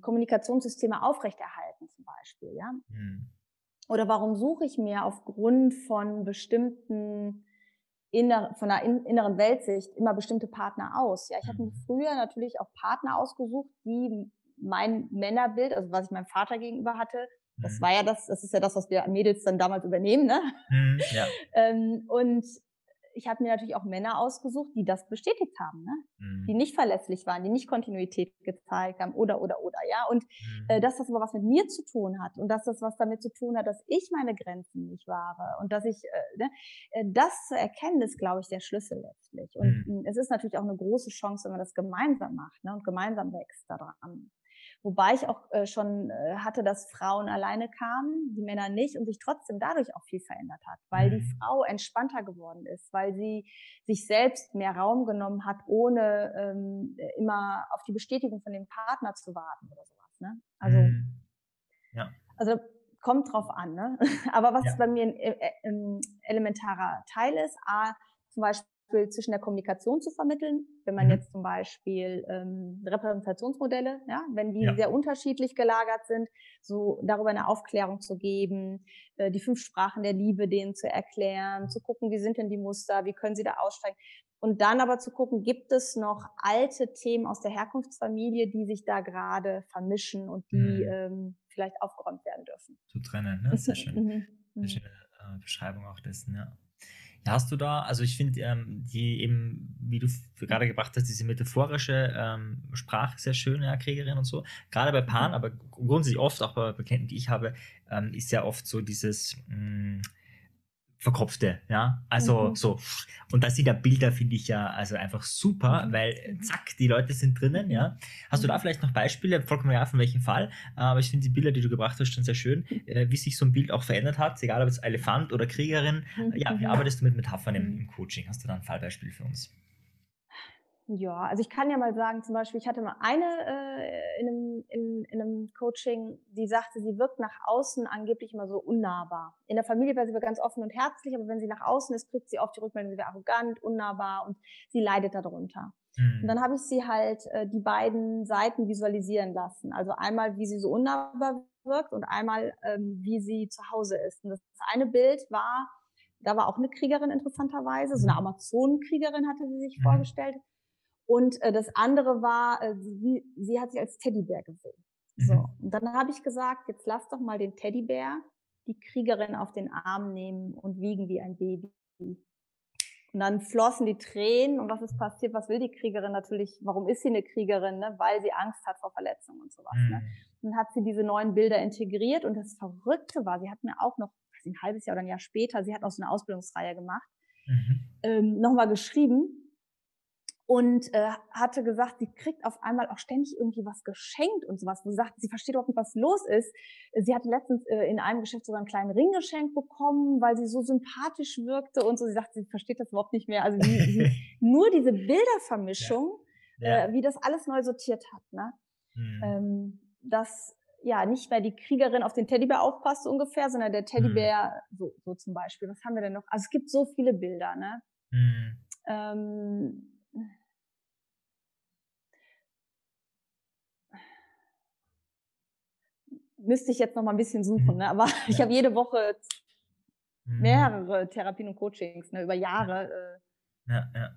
Kommunikationssysteme aufrechterhalten zum Beispiel, ja? Mhm. Oder warum suche ich mir aufgrund von bestimmten inner, von einer inneren Weltsicht immer bestimmte Partner aus? Ja, ich habe mir mhm. früher natürlich auch Partner ausgesucht, die mein Männerbild, also was ich meinem Vater gegenüber hatte, Das mhm. war ja das, das ist ja das, was wir Mädels dann damals übernehmen, ne? Mhm, ja. ähm, und ich habe mir natürlich auch Männer ausgesucht, die das bestätigt haben, ne? Mhm. die nicht verlässlich waren, die nicht Kontinuität gezeigt haben oder oder oder ja und mhm. äh, dass das aber was mit mir zu tun hat und dass das was damit zu tun hat, dass ich meine Grenzen nicht wahre und dass ich äh, ne? Äh, das zu erkennen ist, glaube ich, der Schlüssel letztlich und mhm. es ist natürlich auch eine große Chance, wenn man das gemeinsam macht ne? und gemeinsam wächst daran. Wobei ich auch äh, schon äh, hatte, dass Frauen alleine kamen, die Männer nicht und sich trotzdem dadurch auch viel verändert hat, weil mhm. die Frau entspannter geworden ist, weil sie sich selbst mehr Raum genommen hat, ohne ähm, immer auf die Bestätigung von dem Partner zu warten oder sowas. Ne? Also, mhm. ja. also kommt drauf an. Ne? Aber was ja. bei mir ein, äh, äh, ein elementarer Teil ist, a, zum Beispiel Beispiel zwischen der Kommunikation zu vermitteln. Wenn man mhm. jetzt zum Beispiel ähm, Repräsentationsmodelle, ja, wenn die ja. sehr unterschiedlich gelagert sind, so darüber eine Aufklärung zu geben, äh, die fünf Sprachen der Liebe denen zu erklären, zu gucken, wie sind denn die Muster, wie können sie da aussteigen. Und dann aber zu gucken, gibt es noch alte Themen aus der Herkunftsfamilie, die sich da gerade vermischen und die mhm. ähm, vielleicht aufgeräumt werden dürfen. Zu trennen, ne? Sehr schön. Mhm. Sehr mhm. schöne äh, Beschreibung auch dessen, ja. Hast du da, also ich finde, ähm, die eben, wie du gerade gebracht hast, diese metaphorische ähm, Sprache sehr schön, ja, Kriegerin und so. Gerade bei Paaren, mhm. aber grundsätzlich oft, auch bei Klienten, die ich habe, ähm, ist ja oft so dieses, mh, mm, verkopfte, ja, also mhm. so. Und da sind ja Bilder, finde ich ja also einfach super, mhm. weil zack, die Leute sind drinnen, ja. Hast du da mhm. vielleicht noch Beispiele, vollkommen egal von welchem Fall, aber ich finde die Bilder, die du gebracht hast, schon sehr schön, äh, wie sich so ein Bild auch verändert hat, egal ob es Elefant oder Kriegerin. Ja, wie arbeitest du mit Metaphern im, im Coaching? Hast du da ein Fallbeispiel für uns? Ja, also ich kann ja mal sagen, zum Beispiel, ich hatte mal eine äh, in, einem, in, in einem Coaching, die sagte, sie wirkt nach außen angeblich immer so unnahbar. In der Familie war sie ganz offen und herzlich, aber wenn sie nach außen ist, kriegt sie oft die Rückmeldung, sie wäre arrogant, unnahbar und sie leidet darunter. Mhm. Und dann habe ich sie halt äh, die beiden Seiten visualisieren lassen. Also einmal, wie sie so unnahbar wirkt und einmal, ähm, wie sie zu Hause ist. Und das eine Bild war, da war auch eine Kriegerin interessanterweise, so eine mhm. Amazonenkriegerin hatte sie sich mhm. vorgestellt und äh, das andere war, äh, sie, sie hat sich als Teddybär gesehen. Mhm. So, und dann habe ich gesagt, jetzt lass doch mal den Teddybär die Kriegerin auf den Arm nehmen und wiegen wie ein Baby. Und dann flossen die Tränen und was ist passiert? Was will die Kriegerin natürlich? Warum ist sie eine Kriegerin? Ne? Weil sie Angst hat vor Verletzungen und sowas. Ne? Mhm. Ne? Und dann hat sie diese neuen Bilder integriert und das Verrückte war, sie hat mir auch noch ein halbes Jahr oder ein Jahr später, sie hat auch so eine Ausbildungsreihe gemacht, mhm. ähm, nochmal geschrieben und äh, hatte gesagt, sie kriegt auf einmal auch ständig irgendwie was geschenkt und sowas, wo sie sagt, sie versteht überhaupt nicht, was los ist. Sie hatte letztens äh, in einem Geschäft sogar einen kleinen Ring geschenkt bekommen, weil sie so sympathisch wirkte und so. Sie sagt, sie versteht das überhaupt nicht mehr. Also wie, wie, nur diese Bildervermischung, ja. Ja. Äh, wie das alles neu sortiert hat. Ne? Mhm. Ähm, dass ja nicht mehr die Kriegerin auf den Teddybär aufpasst so ungefähr, sondern der Teddybär, mhm. so, so zum Beispiel. Was haben wir denn noch? Also es gibt so viele Bilder. Ne? Mhm. Ähm, müsste ich jetzt noch mal ein bisschen suchen, ne? aber ich habe jede Woche mhm. mehrere Therapien und Coachings ne? über Jahre. Äh. Ja, ja.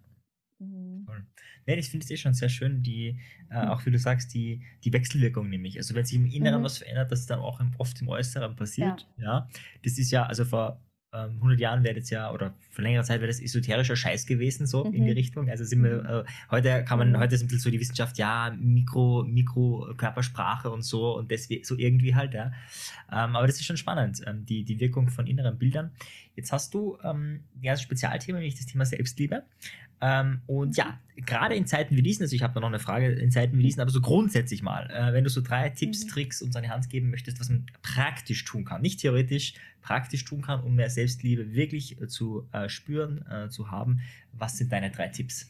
Mhm. Cool. Nee, ich finde es eh schon sehr schön, die, äh, mhm. auch wie du sagst, die, die Wechselwirkung nämlich. Also wenn sich im Inneren mhm. was verändert, dass es dann auch im, oft im Äußeren passiert. Ja. ja. Das ist ja, also vor 100 ähm, Jahren wäre das ja, oder vor längerer Zeit wäre das esoterischer Scheiß gewesen, so mhm. in die mhm. Richtung. Also sind wir, mhm. äh, heute kann man, mhm. heute ist ein bisschen so die Wissenschaft, ja, Mikro, Mikro, Körpersprache und so und das so irgendwie halt, ja. Ähm, aber das ist schon spannend, ähm, die, die Wirkung von inneren Bildern. Jetzt hast du ähm, ja, das Spezialthema, nämlich das Thema Selbstliebe. Ähm, und ja, gerade in Zeiten wie diesen, also ich habe da noch eine Frage, in Zeiten wie diesen, aber so grundsätzlich mal, äh, wenn du so drei Tipps, mhm. Tricks uns an die Hand geben möchtest, was man praktisch tun kann, nicht theoretisch, praktisch tun kann, um mehr Selbstliebe wirklich äh, zu äh, spüren, äh, zu haben, was sind deine drei Tipps?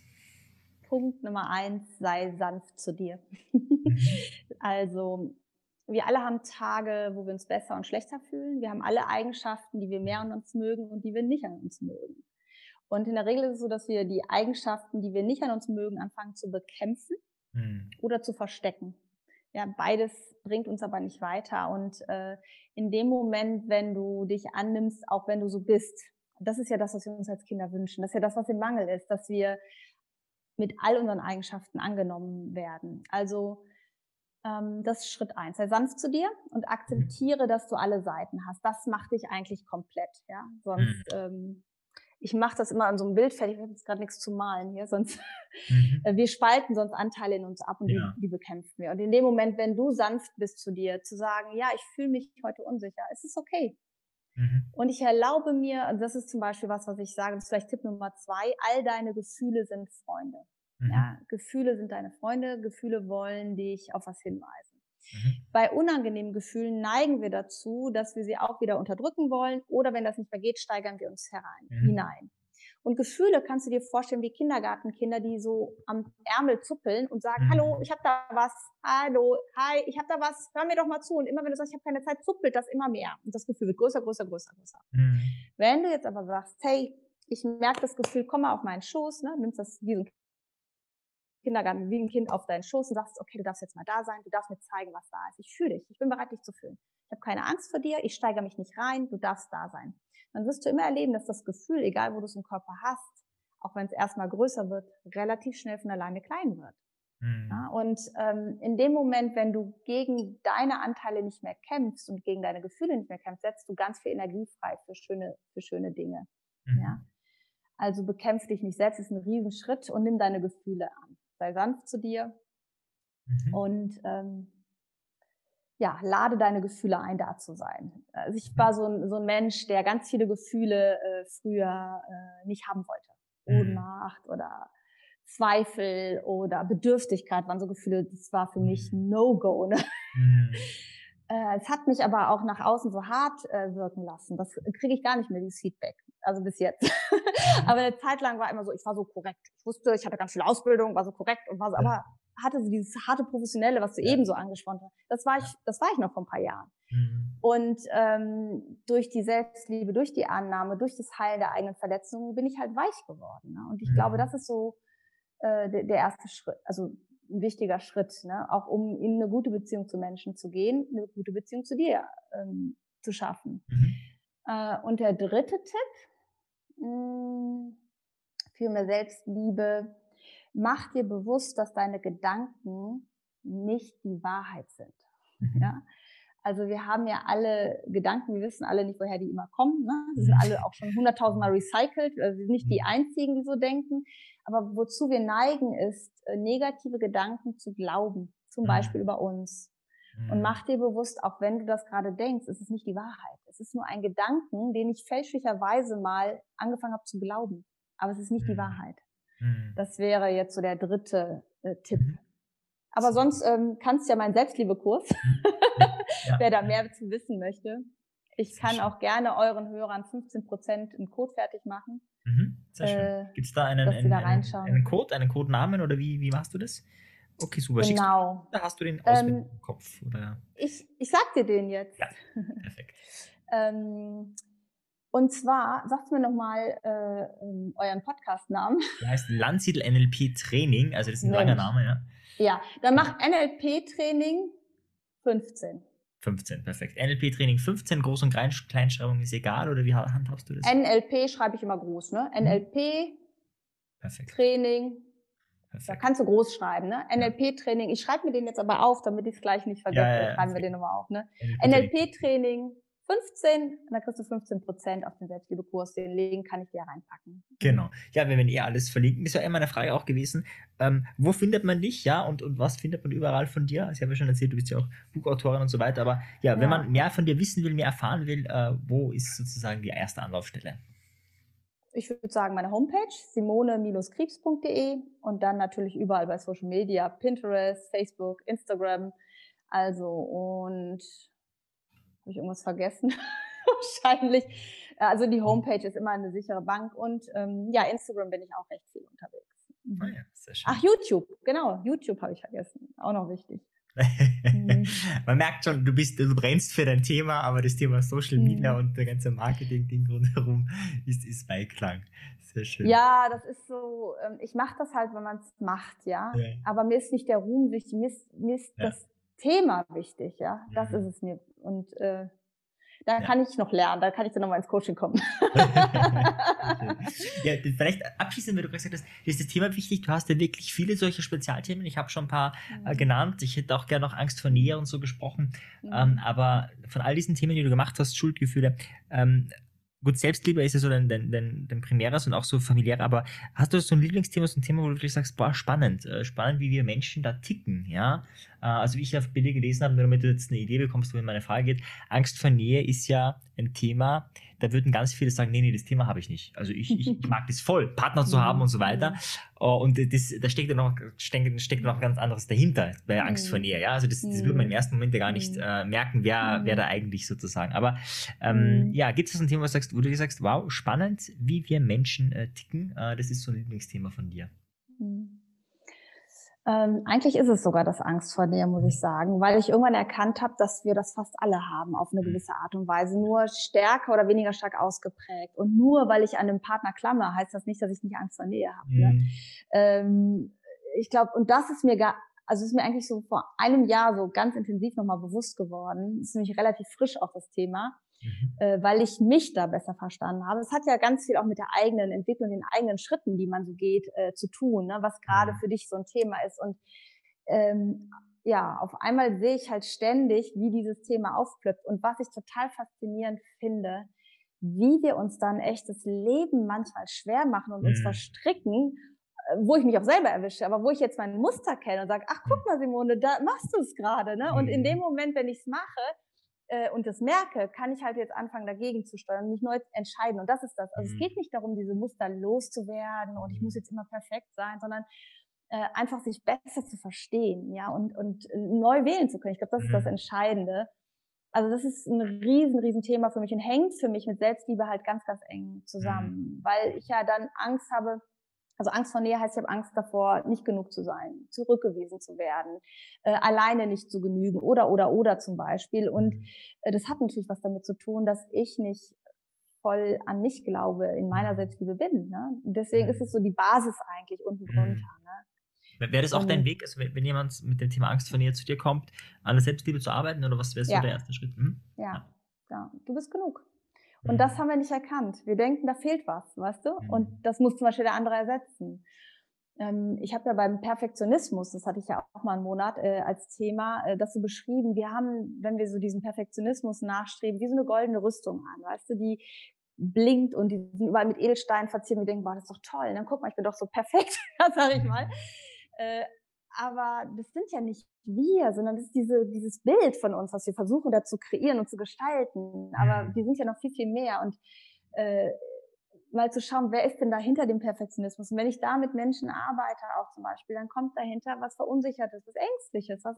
Punkt Nummer eins, sei sanft zu dir. Mhm. also wir alle haben Tage, wo wir uns besser und schlechter fühlen. Wir haben alle Eigenschaften, die wir mehr an uns mögen und die wir nicht an uns mögen. Und in der Regel ist es so, dass wir die Eigenschaften, die wir nicht an uns mögen, anfangen zu bekämpfen mhm. oder zu verstecken. Ja, beides bringt uns aber nicht weiter. Und äh, in dem Moment, wenn du dich annimmst, auch wenn du so bist, das ist ja das, was wir uns als Kinder wünschen. Das ist ja das, was im Mangel ist, dass wir mit all unseren Eigenschaften angenommen werden. Also Ähm, das ist Schritt eins. Sei sanft zu dir und akzeptiere, mhm. dass du alle Seiten hast. Das macht dich eigentlich komplett, ja. Sonst, mhm. ähm, ich mache das immer an so einem Bild fertig, ich habe jetzt gerade nichts zu malen hier, sonst mhm. Äh, wir spalten sonst Anteile in uns ab und ja. die, die, bekämpfen wir. Und in dem Moment, wenn du sanft bist zu dir, zu sagen, ja, ich fühle mich heute unsicher, es ist okay. Mhm. Und ich erlaube mir, und das ist zum Beispiel was, was ich sage, das ist vielleicht Tipp Nummer zwei, all deine Gefühle sind Freunde. Mhm. Ja, Gefühle sind deine Freunde, Gefühle wollen dich auf was hinweisen. Mhm. Bei unangenehmen Gefühlen neigen wir dazu, dass wir sie auch wieder unterdrücken wollen oder wenn das nicht mehr geht, steigern wir uns herein, mhm. hinein. Und Gefühle kannst du dir vorstellen wie Kindergartenkinder, die so am Ärmel zuppeln und sagen, mhm. hallo, ich habe da was, hallo, hi, ich habe da was, hör mir doch mal zu. Und immer wenn du sagst, ich habe keine Zeit, zuppelt das immer mehr. Und das Gefühl wird größer, größer, größer, größer. Mhm. Wenn du jetzt aber sagst, hey, ich merke das Gefühl, komm mal auf meinen Schoß, ne, nimmst das wie ein Kindergarten, wie ein Kind auf deinen Schoß und sagst, okay, du darfst jetzt mal da sein, du darfst mir zeigen, was da ist. Ich fühle dich, ich bin bereit, dich zu fühlen. Ich habe keine Angst vor dir, ich steigere mich nicht rein, du darfst da sein dann wirst du immer erleben, dass das Gefühl, egal wo du es im Körper hast, auch wenn es erstmal größer wird, relativ schnell von alleine klein wird. Mhm. Ja, und ähm, in dem Moment, wenn du gegen deine Anteile nicht mehr kämpfst und gegen deine Gefühle nicht mehr kämpfst, setzt du ganz viel Energie frei für schöne, für schöne Dinge. Mhm. Ja? Also bekämpf dich nicht selbst, ist ein Riesenschritt und nimm deine Gefühle an. Sei sanft zu dir mhm. und ähm, ja, lade deine Gefühle ein, da zu sein. Also ich war so ein, so ein Mensch, der ganz viele Gefühle äh, früher äh, nicht haben wollte. Mhm. Ohnmacht oder Zweifel oder Bedürftigkeit waren so Gefühle, das war für mich mhm. No-Go. Ne? Mhm. Äh, es hat mich aber auch nach außen so hart äh, wirken lassen. Das kriege ich gar nicht mehr, dieses Feedback. Also bis jetzt. Mhm. aber eine Zeit lang war immer so, ich war so korrekt. Ich wusste, ich hatte ganz viel Ausbildung, war so korrekt und war so, aber hatte so dieses harte Professionelle, was du ja. eben so angesprochen hast. Das war ich, das war ich noch vor ein paar Jahren. Mhm. Und ähm, durch die Selbstliebe, durch die Annahme, durch das Heilen der eigenen Verletzungen bin ich halt weich geworden. Ne? Und ich mhm. glaube, das ist so äh, der, der erste Schritt, also ein wichtiger Schritt, ne? auch um in eine gute Beziehung zu Menschen zu gehen, eine gute Beziehung zu dir ähm, zu schaffen. Mhm. Äh, und der dritte Tipp mh, hm, für mehr Selbstliebe mach dir bewusst, dass deine Gedanken nicht die Wahrheit sind. Mhm. Ja? Also wir haben ja alle Gedanken, wir wissen alle nicht, woher die immer kommen. Ne? Die sind alle auch schon hunderttausendmal recycelt. Also wir sind nicht die mhm. Einzigen, die so denken. Aber wozu wir neigen, ist, äh, negative Gedanken zu glauben. Zum mhm. Beispiel über uns. Und mach dir bewusst, auch wenn du das gerade denkst, es ist nicht die Wahrheit. Es ist nur ein Gedanken, den ich fälschlicherweise mal angefangen habe zu glauben. Aber es ist nicht die Wahrheit. Mhm. Das wäre jetzt so der dritte äh, Tipp. Mhm. Aber sonst ähm, kannst du ja meinen Selbstliebekurs, mhm. ja. wer da mehr zu wissen möchte. Ich kann auch gerne euren Hörern 15 Prozent einen Code fertig machen. Mhm, sehr schön. Äh, Gibt es da einen, einen, da einen, einen, Code, einen Codenamen oder wie, wie machst du das? Okay, super. Genau. Da hast du den aus ähm, im Kopf? Oder? Ich, ich sag dir den jetzt. Ja, perfekt. ähm, und zwar, sagt mir nochmal äh, ähm, euren Podcast-Namen. Der heißt Landsiedel NLP Training, also das ist ein Mensch. langer Name, ja. Ja, dann mach NLP Training 15. 15, perfekt. NLP-Training 15, Groß- und Kleinschreibung ist egal oder wie handhabst du das? NLP schreibe ich immer groß, ne? Mhm. NLP-Training. Da kannst du groß schreiben, ne? NLP-Training. Ich schreibe mir den jetzt aber auf, damit ich es gleich nicht vergesse. Ja, ja, ja. schreiben wir den nochmal auf, ne? NLP-Training. 15, dann kriegst du 15 Prozent auf den Selbstliebekurs. Den Link kann ich dir reinpacken. Genau. Ja, wenn ihr eh alles verlinken, ist ja immer eine Frage auch gewesen, ähm, wo findet man dich, ja, und, und was findet man überall von dir? Ich habe ja schon erzählt, du bist ja auch Buchautorin und so weiter, aber ja, ja. wenn man mehr von dir wissen will, mehr erfahren will, äh, wo ist sozusagen die erste Anlaufstelle? Ich würde sagen, meine Homepage, simone-krebs.de und dann natürlich überall bei Social Media, Pinterest, Facebook, Instagram. Also, und habe ich irgendwas vergessen? Wahrscheinlich. Also die Homepage ist immer eine sichere Bank und ähm, ja, Instagram bin ich auch recht viel unterwegs. Mhm. Oh ja, sehr schön. Ach, YouTube, genau, YouTube habe ich vergessen. Auch noch wichtig. mhm. Man merkt schon, du bist, du brennst für dein Thema, aber das Thema Social Media mhm. und der ganze Marketing-Ding rundherum ist, ist Beiklang. Sehr schön. Ja, das ist so, ähm, ich mache das halt, wenn man es macht, ja? ja? Aber mir ist nicht der Ruhm wichtig, mir ist, mir ist ja. das Thema wichtig, ja. Das mhm. ist es mir. Und äh, Da ja. kann ich noch lernen, da kann ich dann nochmal ins Coaching kommen. ja, vielleicht abschließend, wenn du gesagt hast, ist das Thema wichtig. Du hast ja wirklich viele solche Spezialthemen. Ich habe schon ein paar äh, mhm. genannt. Ich hätte auch gerne noch Angst vor Nähe und so gesprochen. Mhm. Ähm, aber von all diesen Themen, die du gemacht hast, Schuldgefühle, ähm, gut, Selbstliebe ist ja so dein, dein, dein, dein primäres und auch so familiär, aber hast du so ein Lieblingsthema, so ein Thema, wo du wirklich sagst, boah, spannend, äh, spannend, wie wir Menschen da ticken, ja? Äh, also wie ich auf Bilder gelesen habe, nur damit du jetzt eine Idee bekommst, wohin meine Frage geht, Angst vor Nähe ist ja ein Thema, da würden ganz viele sagen, nee, nee, das Thema habe ich nicht. Also ich, ich mag das voll, Partner zu haben und so weiter. Oh, und das, da steckt ja noch, steckt, steckt noch ganz anderes dahinter bei Angst vor Nähe. Ja? Also das, das würde man im ersten Moment ja gar nicht äh, merken, wer, wer da eigentlich sozusagen. Aber ähm, ja, gibt es ein Thema, wo du, sagst, wo du sagst, wow, spannend, wie wir Menschen äh, ticken? Äh, das ist so ein Lieblingsthema von dir. Mhm. Ähm, eigentlich ist es sogar das Angst vor Nähe, muss ich sagen, weil ich irgendwann erkannt habe, dass wir das fast alle haben auf eine mhm. gewisse Art und Weise, nur stärker oder weniger stark ausgeprägt. Und nur weil ich an einem Partner klammer, heißt das nicht, dass ich nicht Angst vor Nähe habe. Ne? Mhm. Ne? Ähm, ich glaube, und das ist mir gar, also ist mir eigentlich so vor einem Jahr so ganz intensiv nochmal bewusst geworden. Ist nämlich relativ frisch auch das Thema mhm. äh, weil ich mich da besser verstanden habe. Es hat ja ganz viel auch mit der eigenen Entwicklung, den eigenen Schritten, die man so geht, äh, zu tun, ne? was gerade mhm. für dich so ein Thema ist. Und ähm, ja, auf einmal sehe ich halt ständig, wie dieses Thema aufplöppt. Und was ich total faszinierend finde, wie wir uns dann echt das Leben manchmal schwer machen und mhm. uns verstricken, äh, wo ich mich auch selber erwische, aber wo ich jetzt mein Muster kenne und sage, ach guck mhm. mal Simone, da machst du es gerade. Ne? Und in mhm. dem Moment, wenn ich es mache, äh, und das merke, kann ich halt jetzt anfangen, dagegen zu steuern, mich neu entscheiden. Und das ist das. Also mhm. es geht nicht darum, diese Muster loszuwerden und ich muss jetzt immer perfekt sein, sondern äh, einfach sich besser zu verstehen, ja, und, und neu wählen zu können. Ich glaube, das mhm. ist das mhm. Entscheidende. Also das ist ein riesen, riesen Thema für mich und hängt für mich mit Selbstliebe halt ganz, ganz eng zusammen, mhm. weil ich ja dann Angst habe, also Angst vor Nähe heißt, ich habe Angst davor, nicht genug zu sein, zurückgewiesen zu werden, äh, alleine nicht zu genügen oder, oder, oder zum Beispiel. Und mhm. äh, das hat natürlich was damit zu tun, dass ich nicht voll an mich glaube, in meiner mhm. Selbstliebe bin. Ne? Deswegen ist es so die Basis eigentlich unten drunter. Mhm. Ne? Wäre das auch dein Weg, also wenn, jemand mit dem Thema Angst vor Nähe zu dir kommt, an der Selbstliebe zu arbeiten oder was wäre so der erste Schritt? Mhm. Ja. ja. ja, du bist genug. Und das haben wir nicht erkannt. Wir denken, da fehlt was, weißt du? Und mhm. das muss zum Beispiel der andere ersetzen. Ähm, ich habe ja beim Perfektionismus, das hatte ich ja auch mal einen Monat äh, als Thema, äh, das so beschrieben. Wir haben, wenn wir so diesen Perfektionismus nachstreben, wie so eine goldene Rüstung an, weißt du, die blinkt und die sind überall mit Edelsteinen verziert. Und wir denken, boah, das ist doch toll. Und dann guck mal, ich bin doch so perfekt, sag ich mal. Aber das sind ja nicht wir, sondern das ist diese, dieses Bild von uns, was wir versuchen da zu kreieren und zu gestalten. Aber mhm. wir sind ja noch viel, viel mehr. Und äh, mal zu schauen, wer ist denn da hinter dem Perfektionismus? Und wenn ich da mit Menschen arbeite, auch zum Beispiel, dann kommt dahinter was Verunsichertes, was Ängstliches, was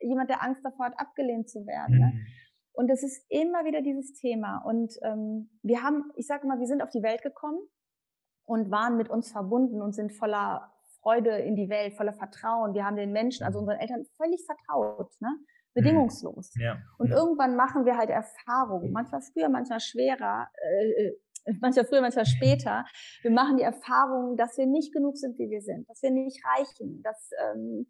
jemand, der Angst davor hat, abgelehnt zu werden. Ne? Mhm. Und es ist immer wieder dieses Thema. Und ähm, wir haben, ich sage mal, wir sind auf die Welt gekommen und waren mit uns verbunden und sind voller Freude in die Welt, voller Vertrauen. Wir haben den Menschen, also unseren Eltern, völlig vertraut, ne? bedingungslos. Ja. Und ja. irgendwann machen wir halt Erfahrungen, manchmal früher, manchmal schwerer, äh, äh manchmal früher, manchmal später. Wir machen die Erfahrung, dass wir nicht genug sind, wie wir sind, dass wir nicht reichen, dass ähm,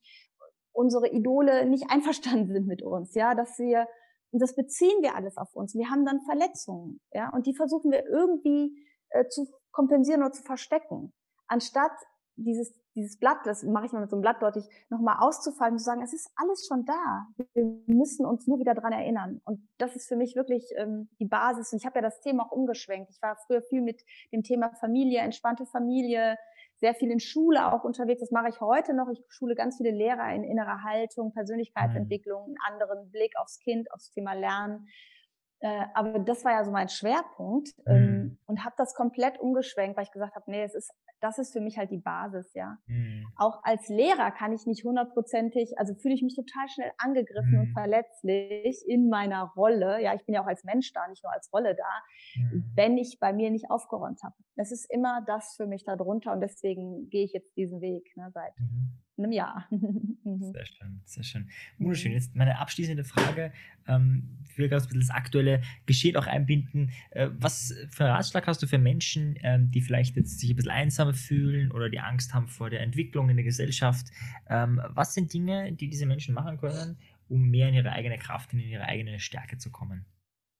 unsere Idole nicht einverstanden sind mit uns, ja, dass wir und das beziehen wir alles auf uns. Wir haben dann Verletzungen, ja, und die versuchen wir irgendwie äh, zu kompensieren oder zu verstecken, anstatt dieses dieses Blatt, das mache ich mal mit so einem Blatt deutlich, nochmal auszufallen zu sagen, es ist alles schon da. Wir müssen uns nur wieder dran erinnern. Und das ist für mich wirklich ähm, die Basis. Und ich habe ja das Thema auch umgeschwenkt. Ich war früher viel mit dem Thema Familie, entspannte Familie, sehr viel in Schule auch unterwegs. Das mache ich heute noch. Ich schule ganz viele Lehrer in innerer Haltung, Persönlichkeitsentwicklung, einen anderen Blick aufs Kind, aufs Thema Lernen. Äh, aber das war ja so mein Schwerpunkt ähm, mhm. und habe das komplett umgeschwenkt, weil ich gesagt habe, nee, es ist das ist für mich halt die Basis, ja. Mhm. Auch als Lehrer kann ich nicht hundertprozentig, also fühle ich mich total schnell angegriffen mhm. und verletzlich in meiner Rolle. Ja, ich bin ja auch als Mensch da, nicht nur als Rolle da, mhm. wenn ich bei mir nicht aufgeräumt habe. Es ist immer das für mich darunter und deswegen gehe ich jetzt diesen Weg ne, seit mhm. Einem Jahr. Mhm. sehr schön, sehr schön. Wunderschön. Mhm. Jetzt meine abschließende Frage. Ähm, ich will ganz ein bisschen das aktuelle Geschehen auch einbinden. Äh, was für einen Ratschlag hast du für Menschen, ähm, die vielleicht jetzt sich ein bisschen einsamer fühlen oder die Angst haben vor der Entwicklung in der Gesellschaft. Ähm, was sind Dinge, die diese Menschen machen können, um mehr in ihre eigene Kraft, in ihre eigene Stärke zu kommen?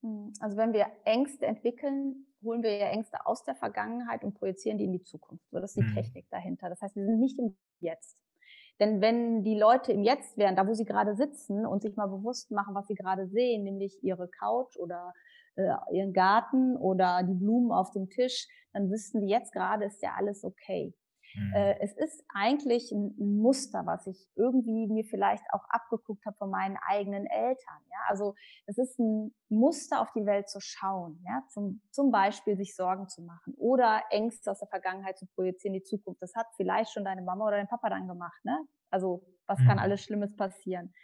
Hm, also wenn wir Ängste entwickeln, holen wir ja Ängste aus der Vergangenheit und projizieren die in die Zukunft. So, das ist die mhm. Technik dahinter. Das heißt, wir sind nicht im Jetzt. Denn wenn die Leute im Jetzt wären, da wo sie gerade sitzen und sich mal bewusst machen, was sie gerade sehen, nämlich ihre Couch oder äh, ihren Garten oder die Blumen auf dem Tisch, dann wüssten die jetzt gerade ist ja alles okay. Mhm. Äh, es ist eigentlich ein, ein, Muster, was ich irgendwie mir vielleicht auch abgeguckt habe von meinen eigenen Eltern. Ja, also es ist ein Muster, auf die Welt zu schauen. Ja, zum, zum Beispiel sich Sorgen zu machen oder Ängste aus der Vergangenheit zu projizieren in die Zukunft. Das hat vielleicht schon deine Mama oder dein Papa dann gemacht. Ne? Also was mhm. kann alles Schlimmes passieren?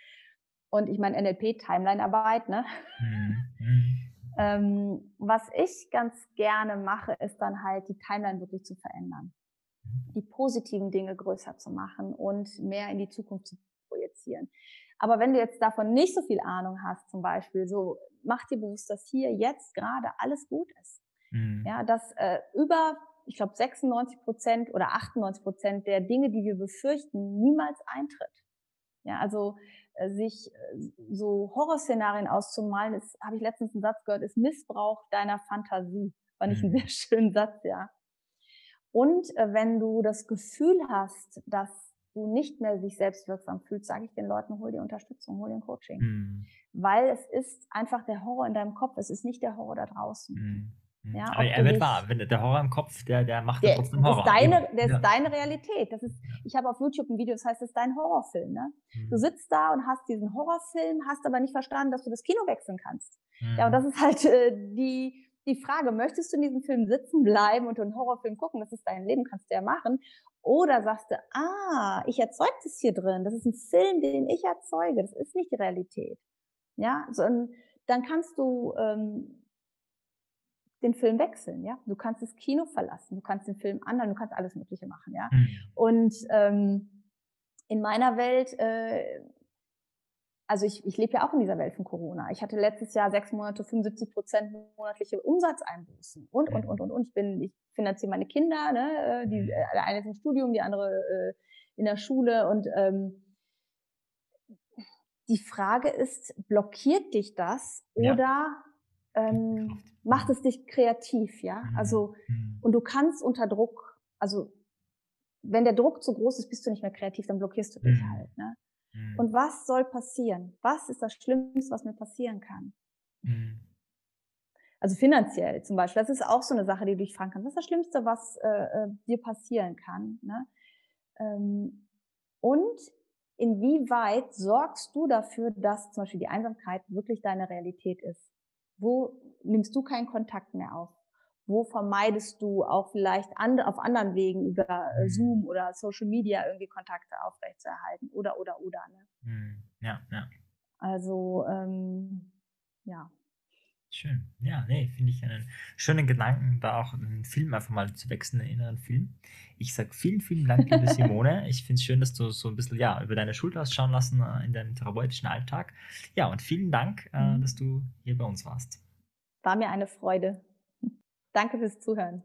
Und ich meine NLP-Timeline-Arbeit. Ne? Mhm. mhm. Ähm, was ich ganz gerne mache, ist dann halt die Timeline wirklich zu verändern die positiven Dinge größer zu machen und mehr in die Zukunft zu projizieren. Aber wenn du jetzt davon nicht so viel Ahnung hast, zum Beispiel, so mach dir bewusst, dass hier jetzt gerade alles gut ist. Mhm. Ja, dass äh, über, ich glaube, 96 Prozent oder 98 Prozent der Dinge, die wir befürchten, niemals eintritt. Ja, also äh, sich äh, so Horrorszenarien auszumalen, ist, habe ich letztens einen Satz gehört, ist Missbrauch deiner Fantasie. Fand ich einen mhm. sehr schönen Satz, ja. Und äh, wenn du das Gefühl hast, dass du nicht mehr sich selbst wirksam fühlst, sage ich den Leuten, hol dir Unterstützung, hol dir ein Coaching. Mhm. Weil es ist einfach der Horror in deinem Kopf, es ist nicht der Horror da draußen. Mhm. Ja, aber er wird wahr, wenn der Horror im Kopf, der, der macht der, trotzdem Horror. Ist deine, der ja. ist deine Realität. Das ist, ich habe auf YouTube ein Video, das heißt, das ist dein Horrorfilm. Ne? Mhm. Du sitzt da und hast diesen Horrorfilm, hast aber nicht verstanden, dass du das Kino wechseln kannst. Mhm. Ja, und das ist halt äh, die, die Frage, möchtest du in diesem Film sitzen bleiben und einen Horrorfilm gucken? Das ist dein Leben, kannst du ja machen. Oder sagst du, ah, ich erzeuge das hier drin. Das ist ein Film, den ich erzeuge. Das ist nicht die Realität. Ja, so, dann kannst du ähm, den Film wechseln. Ja, du kannst das Kino verlassen. Du kannst den Film anderen. Du kannst alles Mögliche machen. Ja, mhm. und ähm, in meiner Welt äh, also ich, ich lebe ja auch in dieser Welt von Corona. Ich hatte letztes Jahr sechs Monate 75 Prozent monatliche Umsatzeinbußen und, und, und, und, und. Ich bin, ich finanziere meine Kinder, ne? die, mhm. äh, der eine ist im Studium, die andere äh, in der Schule und ähm, die Frage ist, blockiert dich das oder ja. ähm, macht es dich kreativ, ja? Mhm. Also, mhm. und du kannst unter Druck, also wenn der Druck zu groß ist, bist du nicht mehr kreativ, dann blockierst du dich halt, ne? Mhm. Und was soll passieren? Was ist das Schlimmste, was mir passieren kann? Mhm. Also finanziell zum Beispiel, das ist auch so eine Sache, die du dich fragen kannst. Was ist das Schlimmste, was äh, äh, dir passieren kann? Ne? Ähm, und inwieweit sorgst du dafür, dass zum Beispiel die Einsamkeit wirklich deine Realität ist? Wo nimmst du keinen Kontakt mehr auf? Wo vermeidest du auch vielleicht and, auf anderen Wegen über äh, mhm. Zoom oder Social Media irgendwie Kontakte aufrechtzuerhalten oder oder oder. Ne? Mhm. Ja, ja. Also ähm, ja. Schön. Ja, nee, finde ich einen schönen Gedanken, da auch einen Film einfach mal zu wechseln, einen inneren Film. Ich sage vielen, vielen Dank, liebe Simone. Ich finde es schön, dass du so ein bisschen ja, über deine Schulter hast schauen lassen äh, in deinem therapeutischen Alltag. Ja, und vielen Dank, äh, mhm. dass du hier bei uns warst. War mir eine Freude. Danke fürs Zuhören.